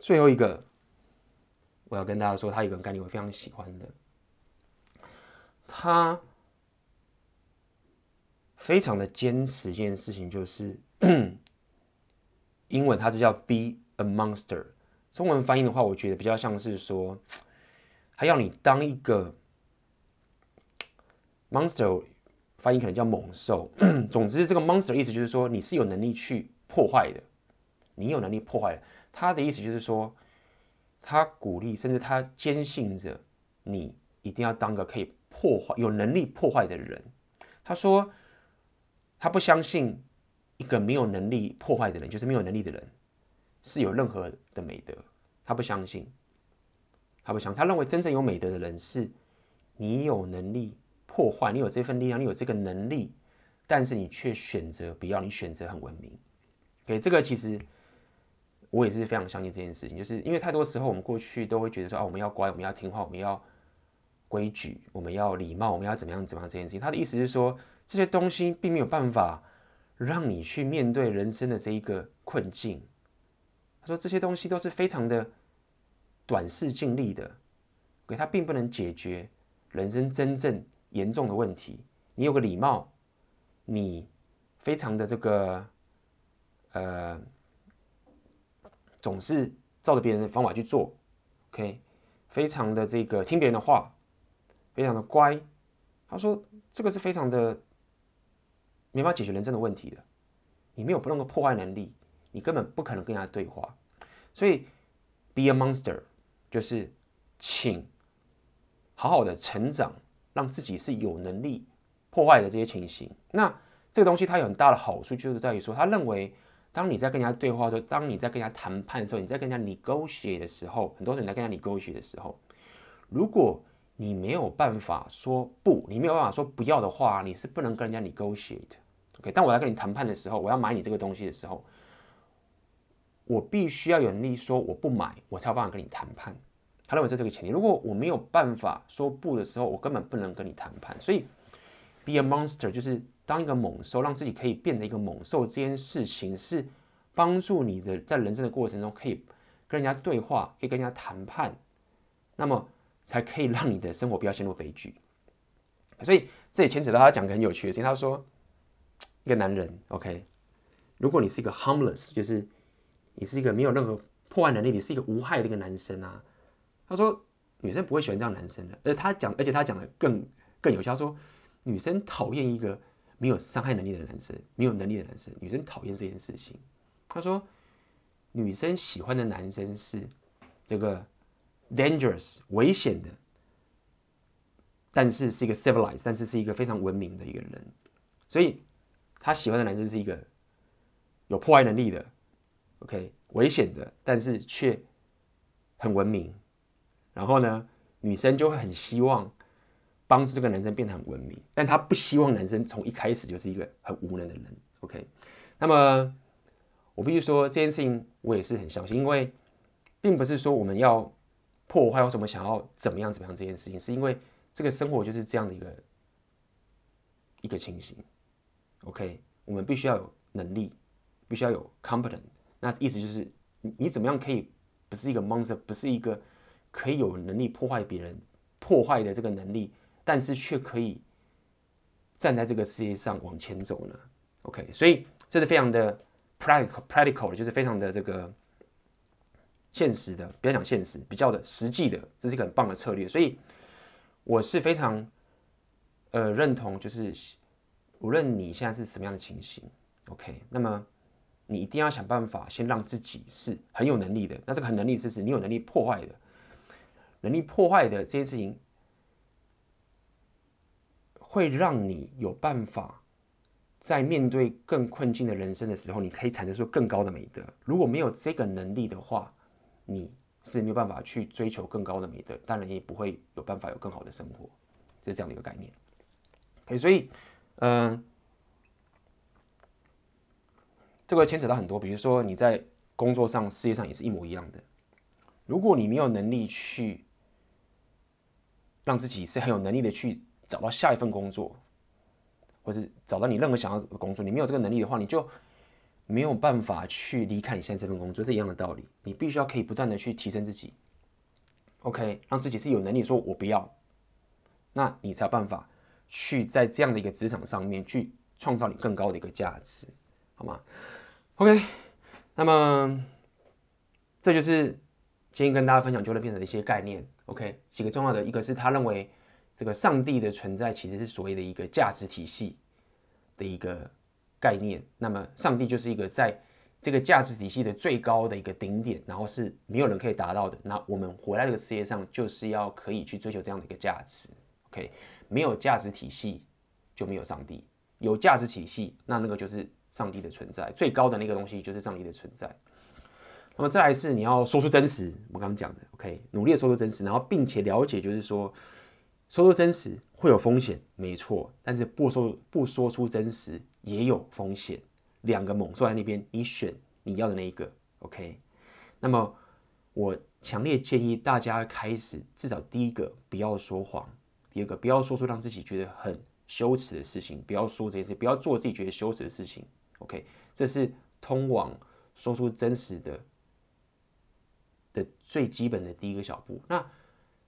最后一个我要跟大家说，他有个概念我非常喜欢的，他非常的坚持一件事情，就是。英文它是叫 be a monster，中文翻译的话，我觉得比较像是说，他要你当一个 monster，翻译可能叫猛兽。总之，这个 monster 意思就是说你是有能力去破坏的，你有能力破坏。他的意思就是说，他鼓励，甚至他坚信着你一定要当个可以破坏、有能力破坏的人。他说，他不相信。一个没有能力破坏的人，就是没有能力的人，是有任何的美德。他不相信，他不相信，他认为真正有美德的人是，你有能力破坏，你有这份力量，你有这个能力，但是你却选择不要，你选择很文明。OK，这个其实我也是非常相信这件事情，就是因为太多时候我们过去都会觉得说啊，我们要乖，我们要听话，我们要规矩，我们要礼貌，我们要怎么样怎么样这件事情。他的意思是说，这些东西并没有办法让你去面对人生的这一个困境。他说这些东西都是非常的短视近利的，给他并不能解决人生真正严重的问题。你有个礼貌，你非常的这个呃。总是照着别人的方法去做，OK，非常的这个听别人的话，非常的乖。他说这个是非常的没法解决人生的问题的。你没有不那个破坏能力，你根本不可能跟人家对话。所以，be a monster 就是请好好的成长，让自己是有能力破坏的这些情形。那这个东西它有很大的好处，就是在于说，他认为。当你在跟人家对话的时候，当你在跟人家谈判的时候，你在跟人家 negotiate 的时候，很多人在跟人家 negotiate 的时候，如果你没有办法说不，你没有办法说不要的话，你是不能跟人家 negotiate。OK，当我在跟你谈判的时候，我要买你这个东西的时候，我必须要有能力说我不买，我才有办法跟你谈判。他认为这是这个前提。如果我没有办法说不的时候，我根本不能跟你谈判。所以，be a monster 就是。当一个猛兽，让自己可以变成一个猛兽，这件事情是帮助你的，在人生的过程中可以跟人家对话，可以跟人家谈判，那么才可以让你的生活不要陷入悲剧。所以这也牵扯到他讲个很有趣的事情。他说，一个男人，OK，如果你是一个 harmless，就是你是一个没有任何破坏能力，你是一个无害的一个男生啊。他说，女生不会喜欢这样男生的。而他讲，而且他讲的更更有效，他说女生讨厌一个。没有伤害能力的男生，没有能力的男生，女生讨厌这件事情。他说，女生喜欢的男生是这个 dangerous 危险的，但是是一个 civilized，但是是一个非常文明的一个人。所以，他喜欢的男生是一个有破坏能力的，OK，危险的，但是却很文明。然后呢，女生就会很希望。帮助这个男生变得很文明，但他不希望男生从一开始就是一个很无能的人。OK，那么我必须说这件事情我也是很相信，因为并不是说我们要破坏或什么想要怎么样怎么样这件事情，是因为这个生活就是这样的一个一个情形。OK，我们必须要有能力，必须要有 competent，那意思就是你你怎么样可以不是一个 monster，不是一个可以有能力破坏别人破坏的这个能力。但是却可以站在这个世界上往前走呢？OK，所以这是非常的 practical，practical，就是非常的这个现实的，不要讲现实，比较的实际的，这是一个很棒的策略。所以我是非常呃认同，就是无论你现在是什么样的情形，OK，那么你一定要想办法先让自己是很有能力的。那这个很能力是指你有能力破坏的，能力破坏的这些事情。会让你有办法在面对更困境的人生的时候，你可以产生出更高的美德。如果没有这个能力的话，你是没有办法去追求更高的美德，当然也不会有办法有更好的生活。这是这样的一个概念。哎所以，嗯、这个牵扯到很多，比如说你在工作上、事业上也是一模一样的。如果你没有能力去让自己是很有能力的去。找到下一份工作，或者找到你任何想要的工作，你没有这个能力的话，你就没有办法去离开你现在这份工作，是一样的道理。你必须要可以不断的去提升自己，OK，让自己是有能力说“我不要”，那你才有办法去在这样的一个职场上面去创造你更高的一个价值，好吗？OK，那么这就是今天跟大家分享就业变成的一些概念。OK，几个重要的，一个是他认为。这个上帝的存在其实是所谓的一个价值体系的一个概念。那么，上帝就是一个在这个价值体系的最高的一个顶点，然后是没有人可以达到的。那我们活在这个世界上，就是要可以去追求这样的一个价值。OK，没有价值体系就没有上帝；有价值体系，那那个就是上帝的存在。最高的那个东西就是上帝的存在。那么再来是你要说出真实，我刚刚讲的 OK，努力的说出真实，然后并且了解，就是说。说出真实会有风险，没错，但是不说不说出真实也有风险。两个猛兽在那边，你选你要的那一个，OK？那么我强烈建议大家开始，至少第一个不要说谎，第二个不要说出让自己觉得很羞耻的事情，不要说这些事，不要做自己觉得羞耻的事情。OK，这是通往说出真实的的最基本的第一个小步。那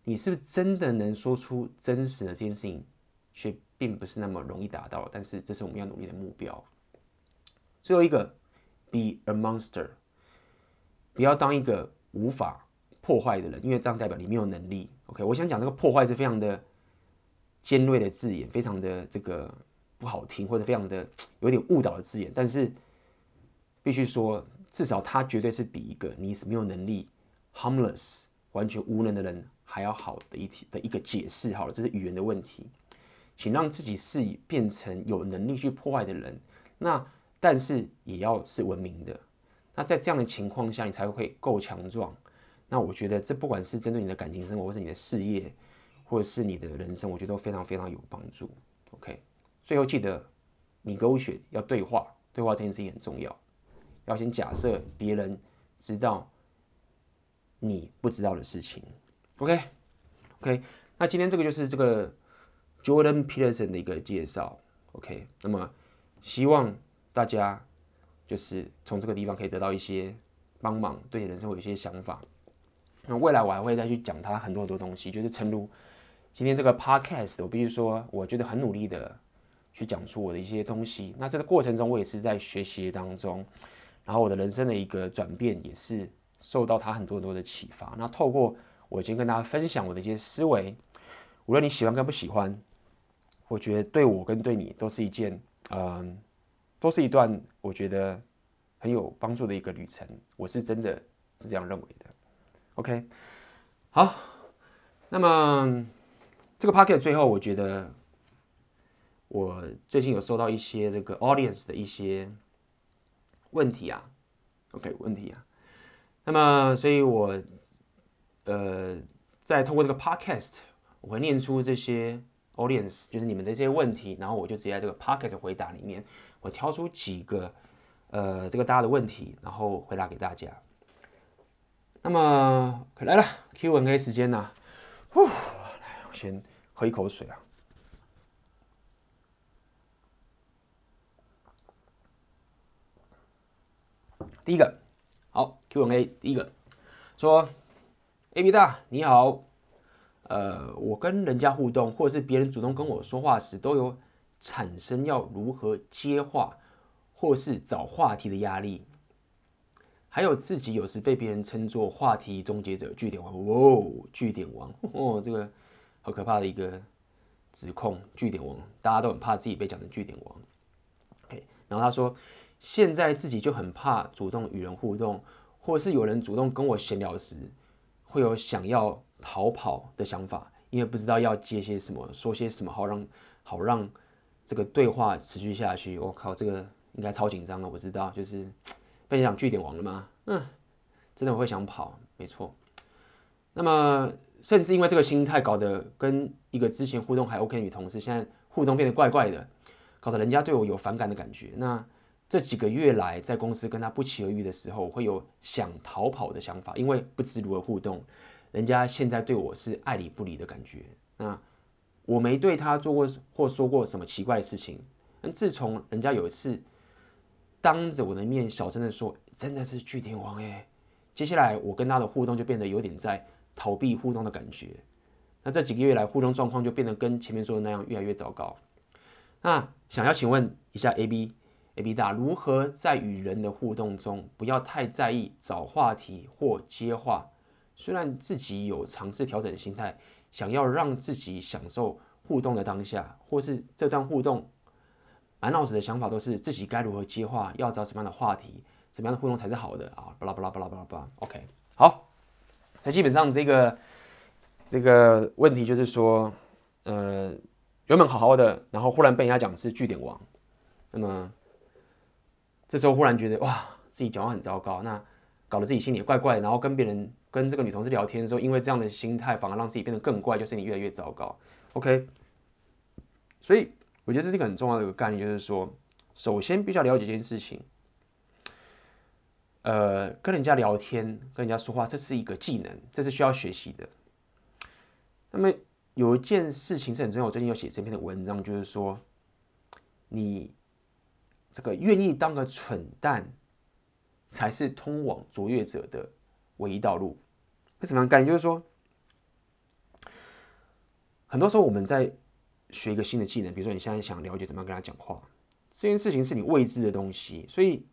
你是不是真的能说出真实的这件事情，却并不是那么容易达到？但是这是我们要努力的目标。最后一个，be a monster，不要当一个无法破坏的人，因为这样代表你没有能力。OK，我想讲这个破坏是非常的尖锐的字眼，非常的这个不好听，或者非常的有点误导的字眼。但是必须说，至少他绝对是比一个你是没有能力、harmless、完全无能的人还要好的一题的一个解释。好了，这是语言的问题，请让自己是变成有能力去破坏的人。那但是也要是文明的。那在这样的情况下，你才会够强壮。那我觉得这不管是针对你的感情生活，或是你的事业，或者是你的人生，我觉得都非常非常有帮助。OK，最后记得你勾选要对话，对话这件事情很重要。要先假设别人知道你不知道的事情。OK，OK，、那今天这个就是这个 Jordan Peterson 的一个介绍。OK，那么希望。大家就是从这个地方可以得到一些帮忙，对你人生会有一些想法。那未来我还会再去讲他很多很多东西，就是诚如今天这个 podcast，我必须说，我觉得很努力的去讲出我的一些东西。那这个过程中，我也是在学习当中，然后我的人生的一个转变也是受到他很多很多的启发。那透过我今天跟大家分享我的一些思维，无论你喜欢跟不喜欢，我觉得对我跟对你都是一件嗯。都是一段我觉得很有帮助的一个旅程，我是真的是这样认为的。OK，好，那么这个 podcast 最后，我觉得我最近有收到一些这个 audience 的一些问题啊，OK 问题啊，那么所以我呃在通过这个 podcast，我会念出这些 audience 就是你们的这些问题，然后我就直接在这个 podcast 回答里面。我挑出几个，呃，这个大家的问题，然后回答给大家。那么，来了 Q&A 时间呢？呼，来，我先喝一口水啊。第一个，好，Q&A，第一个说，AB 大你好，呃，我跟人家互动，或者是别人主动跟我说话时，都有。产生要如何接话，或是找话题的压力，还有自己有时被别人称作话题终结者、句点王。哦，句点王哦，这个好可怕的一个指控。句点王，大家都很怕自己被讲成句点王。OK，然后他说，现在自己就很怕主动与人互动，或是有人主动跟我闲聊时，会有想要逃跑的想法，因为不知道要接些什么，说些什么好让好让。这个对话持续下去，我靠，这个应该超紧张的。我知道，就是 被你讲句点王了吗？嗯，真的我会想跑，没错。那么，甚至因为这个心态，搞得跟一个之前互动还 OK 的女同事，现在互动变得怪怪的，搞得人家对我有反感的感觉。那这几个月来，在公司跟他不期而遇的时候，会有想逃跑的想法，因为不知如何互动，人家现在对我是爱理不理的感觉。那。我没对他做过或说过什么奇怪的事情，但自从人家有一次当着我的面小声的说，真的是巨天王哎，接下来我跟他的互动就变得有点在逃避互动的感觉。那这几个月来互动状况就变得跟前面说的那样越来越糟糕。那想要请问一下 AB 大，如何在与人的互动中不要太在意找话题或接话？虽然自己有尝试调整心态。想要让自己享受互动的当下，或是这段互动，满脑子的想法都是自己该如何接话，要找什么样的话题，怎么样的互动才是好的啊？巴拉巴拉巴拉巴拉巴拉。OK，好，所以基本上这个这个问题就是说，呃，原本好好的，然后忽然被人家讲是句点王，那么这时候忽然觉得哇，自己讲话很糟糕，那搞得自己心里怪怪的，然后跟别人。跟这个女同事聊天的时候，因为这样的心态，反而让自己变得更怪，就是你越来越糟糕。OK，所以我觉得这是一个很重要的一个概念，就是说，首先必须要了解一件事情。呃，跟人家聊天，跟人家说话，这是一个技能，这是需要学习的。那么有一件事情是很重要，我最近有写这篇的文章，就是说，你这个愿意当个蠢蛋，才是通往卓越者的唯一道路。是什么概念？就是说，很多时候我们在学一个新的技能，比如说你现在想了解怎么样跟他讲话，这件事情是你未知的东西，所以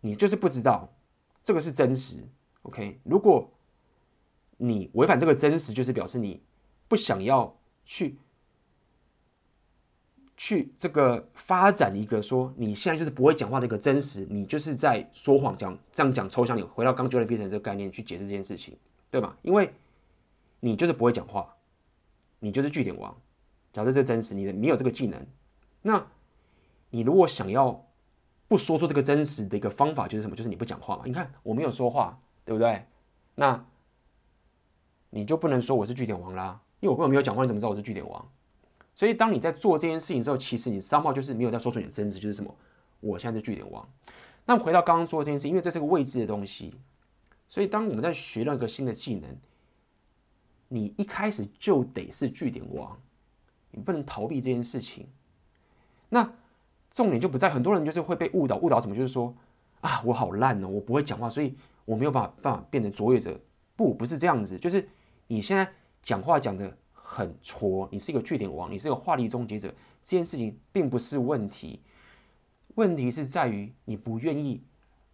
你就是不知道这个是真实。OK，如果你违反这个真实，就是表示你不想要去去这个发展一个说你现在就是不会讲话的一个真实，你就是在说谎，讲这样讲抽象，你回到刚就能变成这个概念去解释这件事情，对吧？因为你就是不会讲话，你就是据点王。假设这是真实，你的你有这个技能，那你如果想要不说出这个真实的一个方法，就是什么？就是你不讲话嘛。你看我没有说话，对不对？那你就不能说我是据点王啦，因为我根本没有讲话，你怎么知道我是据点王？所以当你在做这件事情之后，其实你三号就是没有在说出你的真实，就是什么？我现在是据点王。那回到刚刚说这件事，因为这是个未知的东西，所以当我们在学那个新的技能，你一开始就得是据点王，你不能逃避这件事情。那重点就不在很多人就是会被误导，误导什么？就是说啊，我好烂哦，我不会讲话，所以我没有办法办法变成卓越者。不，不是这样子，就是。你现在讲话讲的很戳，你是一个据点王，你是一个话题终结者，这件事情并不是问题，问题是在于你不愿意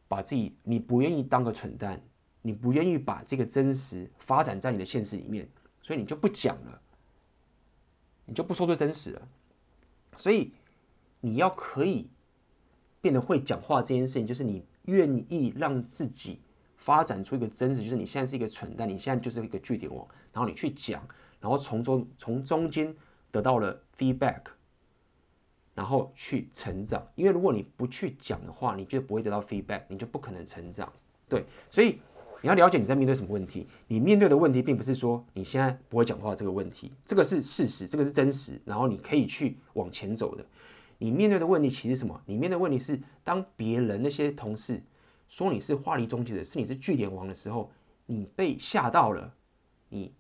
把自己，你不愿意当个蠢蛋，你不愿意把这个真实发展在你的现实里面，所以你就不讲了，你就不说出真实了，所以你要可以变得会讲话这件事情，就是你愿意让自己。发展出一个真实，就是你现在是一个蠢蛋，你现在就是一个据点王，然后你去讲，然后从中从中间得到了 feedback，然后去成长。因为如果你不去讲的话，你就不会得到 feedback，你就不可能成长。对，所以你要了解你在面对什么问题。你面对的问题并不是说你现在不会讲话这个问题，这个是事实，这个是真实，然后你可以去往前走的。你面对的问题其实什么？你面对的问题是当别人那些同事。说你是话题终结者，是你是据点王的时候，你被吓到了，你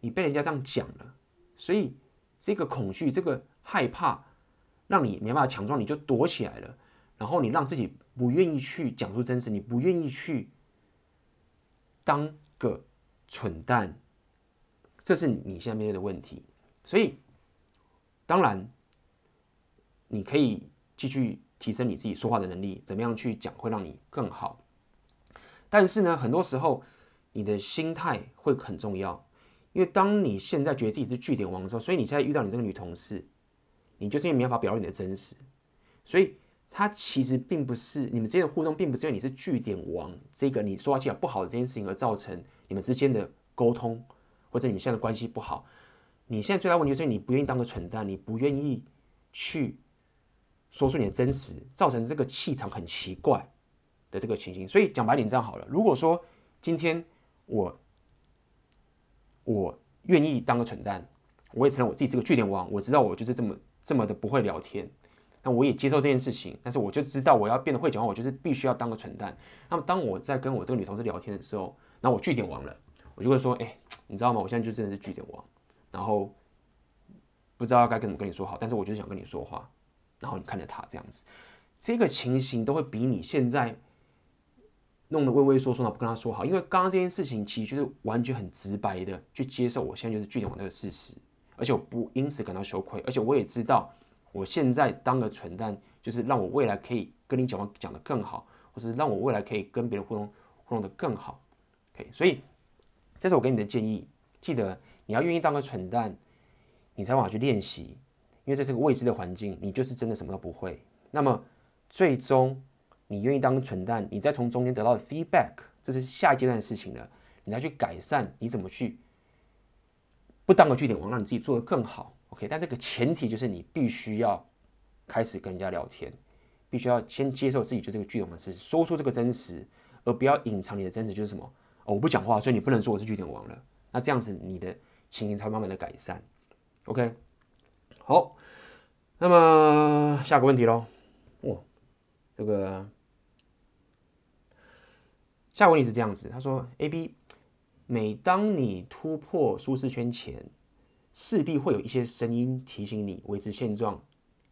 你被人家这样讲了，所以这个恐惧、这个害怕，让你没办法强壮，你就躲起来了，然后你让自己不愿意去讲出真实，你不愿意去当个蠢蛋，这是你现在面对的问题。所以，当然你可以继续。提升你自己说话的能力，怎么样去讲会让你更好。但是呢，很多时候你的心态会很重要，因为当你现在觉得自己是据点王的时候，所以你现在遇到你这个女同事，你就是因为没办法表露你的真实，所以她其实并不是你们之间的互动，并不是因为你是据点王这个你说话技巧不好的这件事情而造成你们之间的沟通或者你们现在的关系不好。你现在最大问题就是你不愿意当个蠢蛋，你不愿意去。说出你的真实，造成这个气场很奇怪的这个情形。所以讲白点这样好了，如果说今天我我愿意当个蠢蛋，我也承认我自己是个据点王，我知道我就是这么这么的不会聊天，那我也接受这件事情。但是我就知道我要变得会讲话，我就是必须要当个蠢蛋。那么当我在跟我这个女同事聊天的时候，那我据点王了，我就会说：哎，你知道吗？我现在就真的是据点王，然后不知道该怎么跟你说好，但是我就是想跟你说话。然后你看着他这样子，这个情形都会比你现在弄得畏畏缩缩的不跟他说好，因为刚刚这件事情其实就是完全很直白的去接受我现在就是句点王这个事实，而且我不因此感到羞愧，而且我也知道我现在当个蠢蛋，就是让我未来可以跟你讲话讲得更好，或是让我未来可以跟别人互动互动得更好。OK，所以这是我给你的建议，记得你要愿意当个蠢蛋，你才往下去练习。因为这是个未知的环境，你就是真的什么都不会。那么，最终你愿意当蠢蛋，你再从中间得到 feedback，这是下一阶段的事情了。你再去改善，你怎么去不当个据点王，让你自己做得更好。OK，但这个前提就是你必须要开始跟人家聊天，必须要先接受自己就这个句点王的事实，说出这个真实，而不要隐藏你的真实就是什么？哦，我不讲话，所以你不能说我是据点王了。那这样子你的情形才会慢慢的改善。OK。好，那么下个问题喽。哦，这个下一个问题是这样子，他说：“A B，每当你突破舒适圈前，势必会有一些声音提醒你维持现状，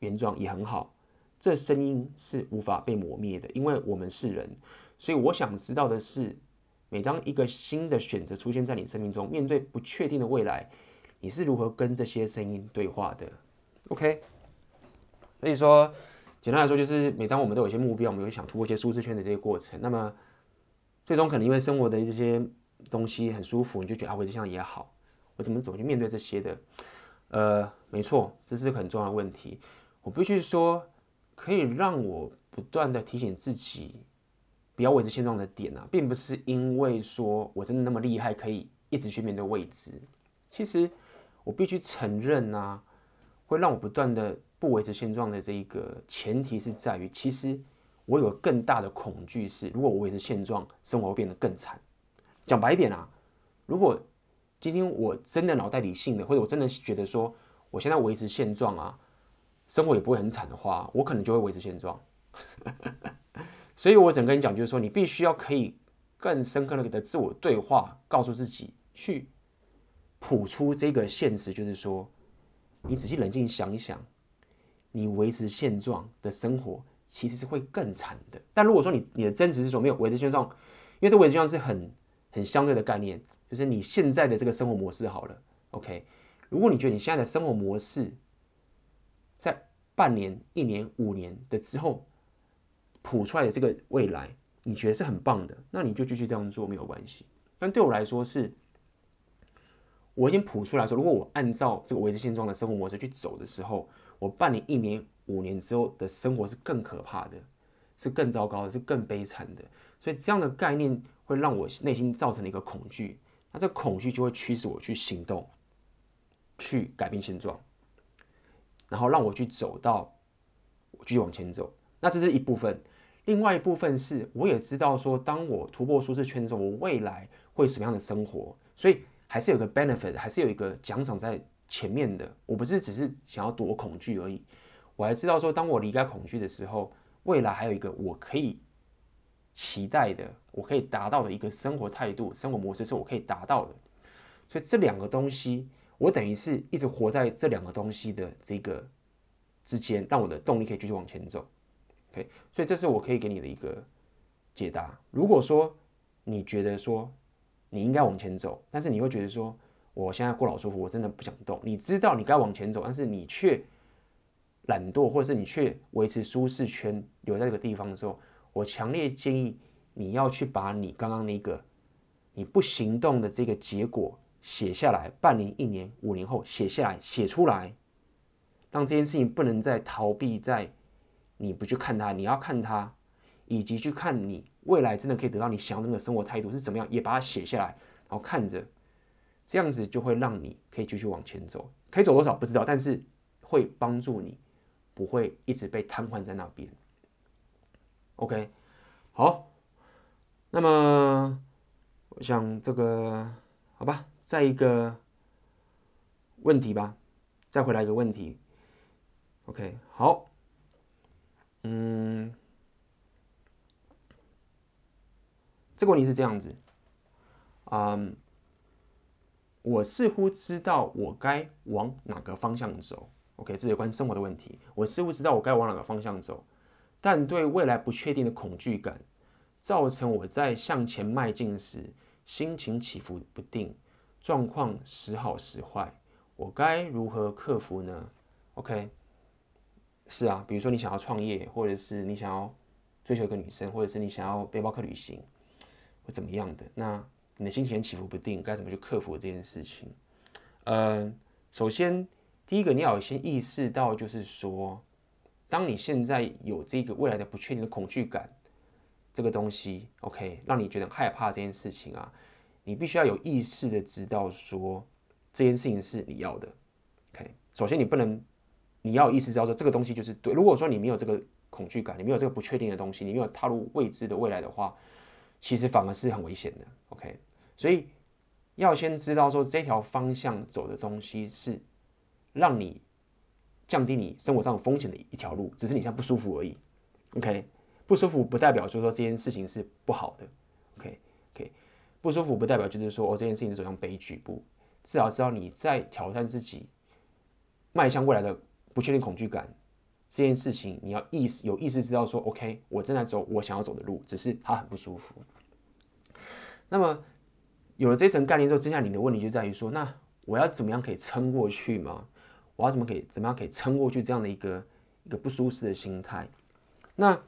原状也很好。这声音是无法被磨灭的，因为我们是人。所以我想知道的是，每当一个新的选择出现在你生命中，面对不确定的未来，你是如何跟这些声音对话的？”OK，所以说。简单来说，就是每当我们都有一些目标，我们有想突破一些舒适圈的这些过程。那么，最终可能因为生活的这些东西很舒服，你就觉得啊，我这样也好，我怎么怎么去面对这些的？呃，没错，这是很重要的问题。我必须说，可以让我不断的提醒自己，不要维持现状的点啊，并不是因为说我真的那么厉害，可以一直去面对未知。其实，我必须承认啊，会让我不断的。不维持现状的这一个前提是在于，其实我有更大的恐惧是，如果我维持现状，生活会变得更惨。讲白一点啊，如果今天我真的脑袋理性的，或者我真的觉得说，我现在维持现状啊，生活也不会很惨的话，我可能就会维持现状。所以我想跟你讲，就是说，你必须要可以更深刻的给的自我对话，告诉自己去谱出这个现实，就是说，你仔细冷静想一想。你维持现状的生活其实是会更惨的。但如果说你你的真实是说没有维持现状，因为这维持现状是很很相对的概念，就是你现在的这个生活模式好了，OK。如果你觉得你现在的生活模式在半年、一年、五年的之后谱出来的这个未来，你觉得是很棒的，那你就继续这样做没有关系。但对我来说是，我已经谱出来说，如果我按照这个维持现状的生活模式去走的时候。我半年、一年、五年之后的生活是更可怕的，是更糟糕的，是更悲惨的。所以这样的概念会让我内心造成了一个恐惧，那这恐惧就会驱使我去行动，去改变现状，然后让我去走到，继续往前走。那这是一部分，另外一部分是我也知道说，当我突破舒适圈的时候，我未来会什么样的生活，所以还是有个 benefit，还是有一个奖赏在。前面的我不是只是想要躲恐惧而已，我还知道说，当我离开恐惧的时候，未来还有一个我可以期待的，我可以达到的一个生活态度、生活模式是我可以达到的。所以这两个东西，我等于是一直活在这两个东西的这个之间，让我的动力可以继续往前走。OK，所以这是我可以给你的一个解答。如果说你觉得说你应该往前走，但是你会觉得说。我现在过老舒服，我真的不想动。你知道你该往前走，但是你却懒惰，或者是你却维持舒适圈，留在这个地方的时候，我强烈建议你要去把你刚刚那个你不行动的这个结果写下来，半年、一年、五年后写下来，写出来，让这件事情不能再逃避，在你不去看它，你要看它，以及去看你未来真的可以得到你想要的生活态度是怎么样，也把它写下来，然后看着。这样子就会让你可以继续往前走，可以走多少不知道，但是会帮助你不会一直被瘫痪在那边。OK，好，那么我想这个好吧，再一个问题吧，再回来一个问题。OK，好，嗯，这个问题是这样子，嗯。我似乎知道我该往哪个方向走，OK，这有关生活的问题。我似乎知道我该往哪个方向走，但对未来不确定的恐惧感，造成我在向前迈进时心情起伏不定，状况时好时坏。我该如何克服呢？OK，是啊，比如说你想要创业，或者是你想要追求一个女生，或者是你想要背包客旅行，或怎么样的那。你的心情起伏不定，该怎么去克服这件事情？呃，首先第一个你要先意识到，就是说，当你现在有这个未来的不确定的恐惧感，这个东西，OK，让你觉得害怕这件事情啊，你必须要有意识的知道说，这件事情是你要的，OK。首先你不能，你要意识知道说这个东西就是对。如果说你没有这个恐惧感，你没有这个不确定的东西，你没有踏入未知的未来的话，其实反而是很危险的，OK。所以要先知道说，这条方向走的东西是让你降低你生活上风险的一条路，只是你现在不舒服而已。OK，不舒服不代表就是说这件事情是不好的。OK OK，不舒服不代表就是说哦这件事情走向悲剧，不，至少知道你在挑战自己，迈向未来的不确定恐惧感这件事情，你要意识有意识知道说 OK，我正在走我想要走的路，只是它很不舒服。那么有了这层概念之后，接下来你的问题就在于说，那我要怎么样可以撑过去吗？我要怎么可以怎么样可以撑过去这样的一个一个不舒适的心态？那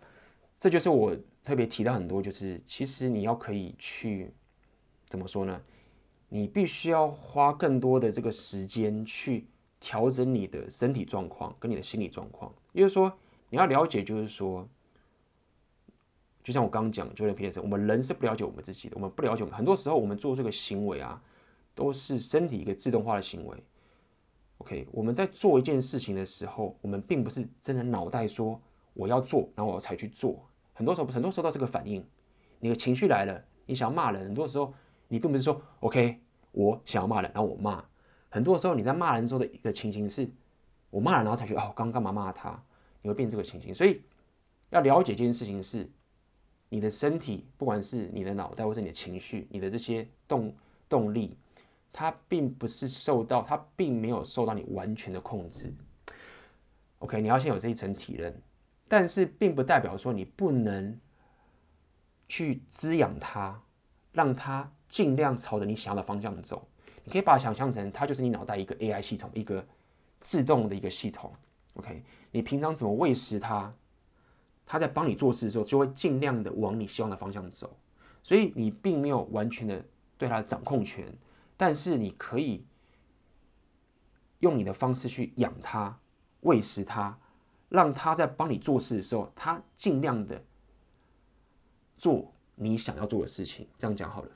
这就是我特别提到很多，就是其实你要可以去怎么说呢？你必须要花更多的这个时间去调整你的身体状况跟你的心理状况。也就是说，你要了解，就是说，就像我刚刚讲，就像皮特森，我们人是不了解我们自己的，我们不了解我们，很多时候我们做这个行为啊，都是身体一个自动化的行为。OK，我们在做一件事情的时候，我们并不是真的脑袋说我要做，然后我才去做。很多时候，很多时候到这个反应，你的情绪来了，你想要骂人，很多时候你并不是说 OK，我想要骂人，然后我骂。很多时候你在骂人之后的一个情形是，我骂人，然后才觉得哦，刚刚干嘛骂他？你会变这个情形。所以要了解这件事情是，你的身体，不管是你的脑袋，或是你的情绪，你的这些动动力。它并不是受到，它并没有受到你完全的控制。OK，你要先有这一层体认，但是并不代表说你不能去滋养它，让它尽量朝着你想要的方向走。你可以把它想象成，它就是你脑袋一个 AI 系统，一个自动的一个系统。OK，你平常怎么喂食它，它在帮你做事的时候，就会尽量的往你希望的方向走。所以你并没有完全的对它的掌控权。但是你可以用你的方式去养它、喂食它，让它在帮你做事的时候，它尽量的做你想要做的事情。这样讲好了。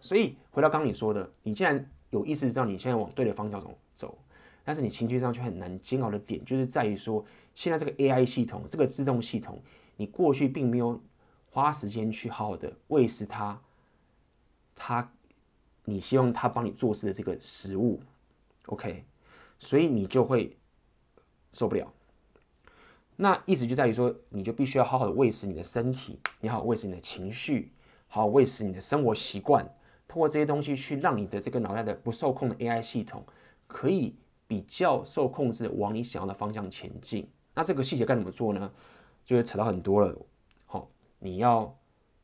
所以回到刚刚你说的，你既然有意识知道你现在往对的方向走走，但是你情绪上却很难煎熬的点，就是在于说，现在这个 AI 系统、这个自动系统，你过去并没有花时间去好好的喂食它，它。你希望他帮你做事的这个食物，OK，所以你就会受不了。那意思就在于说，你就必须要好好的喂食你的身体，你好好喂食你的情绪，好好喂食你的生活习惯，通过这些东西去让你的这个脑袋的不受控的 AI 系统，可以比较受控制往你想要的方向前进。那这个细节该怎么做呢？就会扯到很多了。好，你要。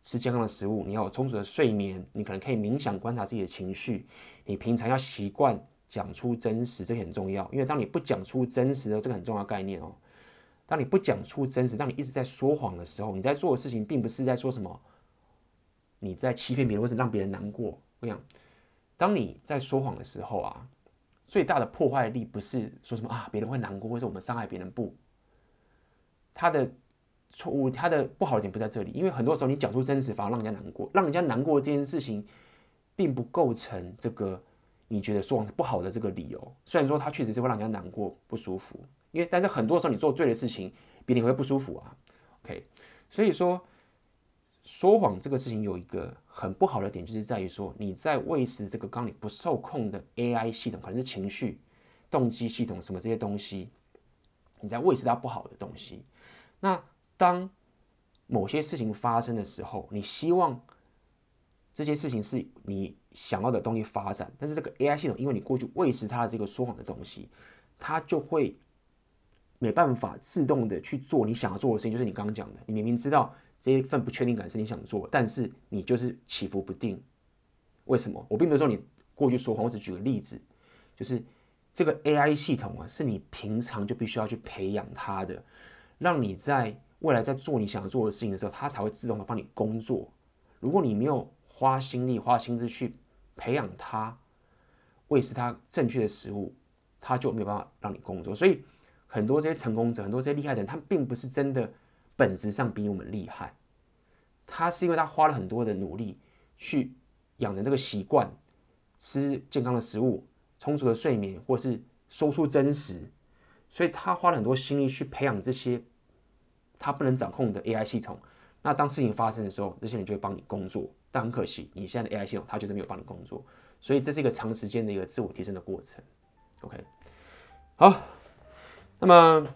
吃健康的食物，你要有充足的睡眠，你可能可以冥想观察自己的情绪。你平常要习惯讲出真实，这个很重要。因为当你不讲出真实的这个很重要概念哦，当你不讲出真实，当你一直在说谎的时候，你在做的事情并不是在说什么，你在欺骗别人或是让别人难过。我想，当你在说谎的时候啊，最大的破坏力不是说什么啊，别人会难过，或是我们伤害别人，不，他的。错误，它的不好的点不在这里，因为很多时候你讲出真实，反而让人家难过，让人家难过这件事情，并不构成这个你觉得说谎是不好的这个理由。虽然说它确实是会让人家难过、不舒服，因为但是很多时候你做对的事情，别人会不舒服啊。OK，所以说说谎这个事情有一个很不好的点，就是在于说你在喂食这个刚你不受控的 AI 系统，可能是情绪、动机系统什么这些东西，你在喂食它不好的东西，那。当某些事情发生的时候，你希望这些事情是你想要的东西发展，但是这个 AI 系统，因为你过去喂食它的这个说谎的东西，它就会没办法自动的去做你想要做的事情。就是你刚刚讲的，你明明知道这一份不确定感是你想做，但是你就是起伏不定。为什么？我并没有说你过去说谎，我只举个例子，就是这个 AI 系统啊，是你平常就必须要去培养它的，让你在。未来在做你想要做的事情的时候，它才会自动的帮你工作。如果你没有花心力、花心思去培养它，喂食它正确的食物，它就没有办法让你工作。所以，很多这些成功者、很多这些厉害的人，他并不是真的本质上比我们厉害，他是因为他花了很多的努力去养成这个习惯，吃健康的食物、充足的睡眠，或是说出真实，所以他花了很多心力去培养这些。他不能掌控你的 AI 系统，那当事情发生的时候，这些人就会帮你工作。但很可惜，你现在的 AI 系统，它就是没有帮你工作。所以这是一个长时间的一个自我提升的过程。OK，好，那么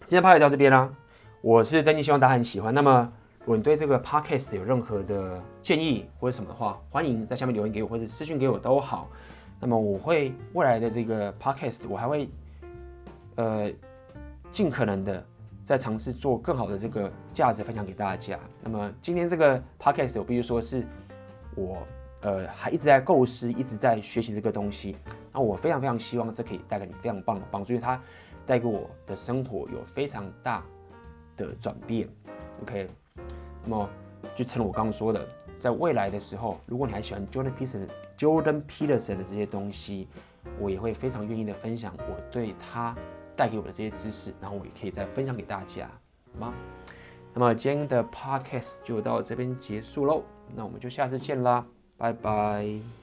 今天拍就到这边啦。我是真心希望大家很喜欢。那么如果你对这个 podcast 有任何的建议或者什么的话，欢迎在下面留言给我，或者私信给我都好。那么我会未来的这个 podcast，我还会呃尽可能的在尝试做更好的这个价值分享给大家。那么今天这个 podcast，我必须说是我呃还一直在构思，一直在学习这个东西。那我非常非常希望这可以带给你非常棒的帮助，因为它带给我的生活有非常大的转变。OK，那么就趁我刚刚说的。在未来的时候，如果你还喜欢 Jordan Peterson、Jordan Peterson 的这些东西，我也会非常愿意的分享我对他带给我的这些知识，然后我也可以再分享给大家，好吗？那么今天的 Podcast 就到这边结束喽，那我们就下次见啦，拜拜。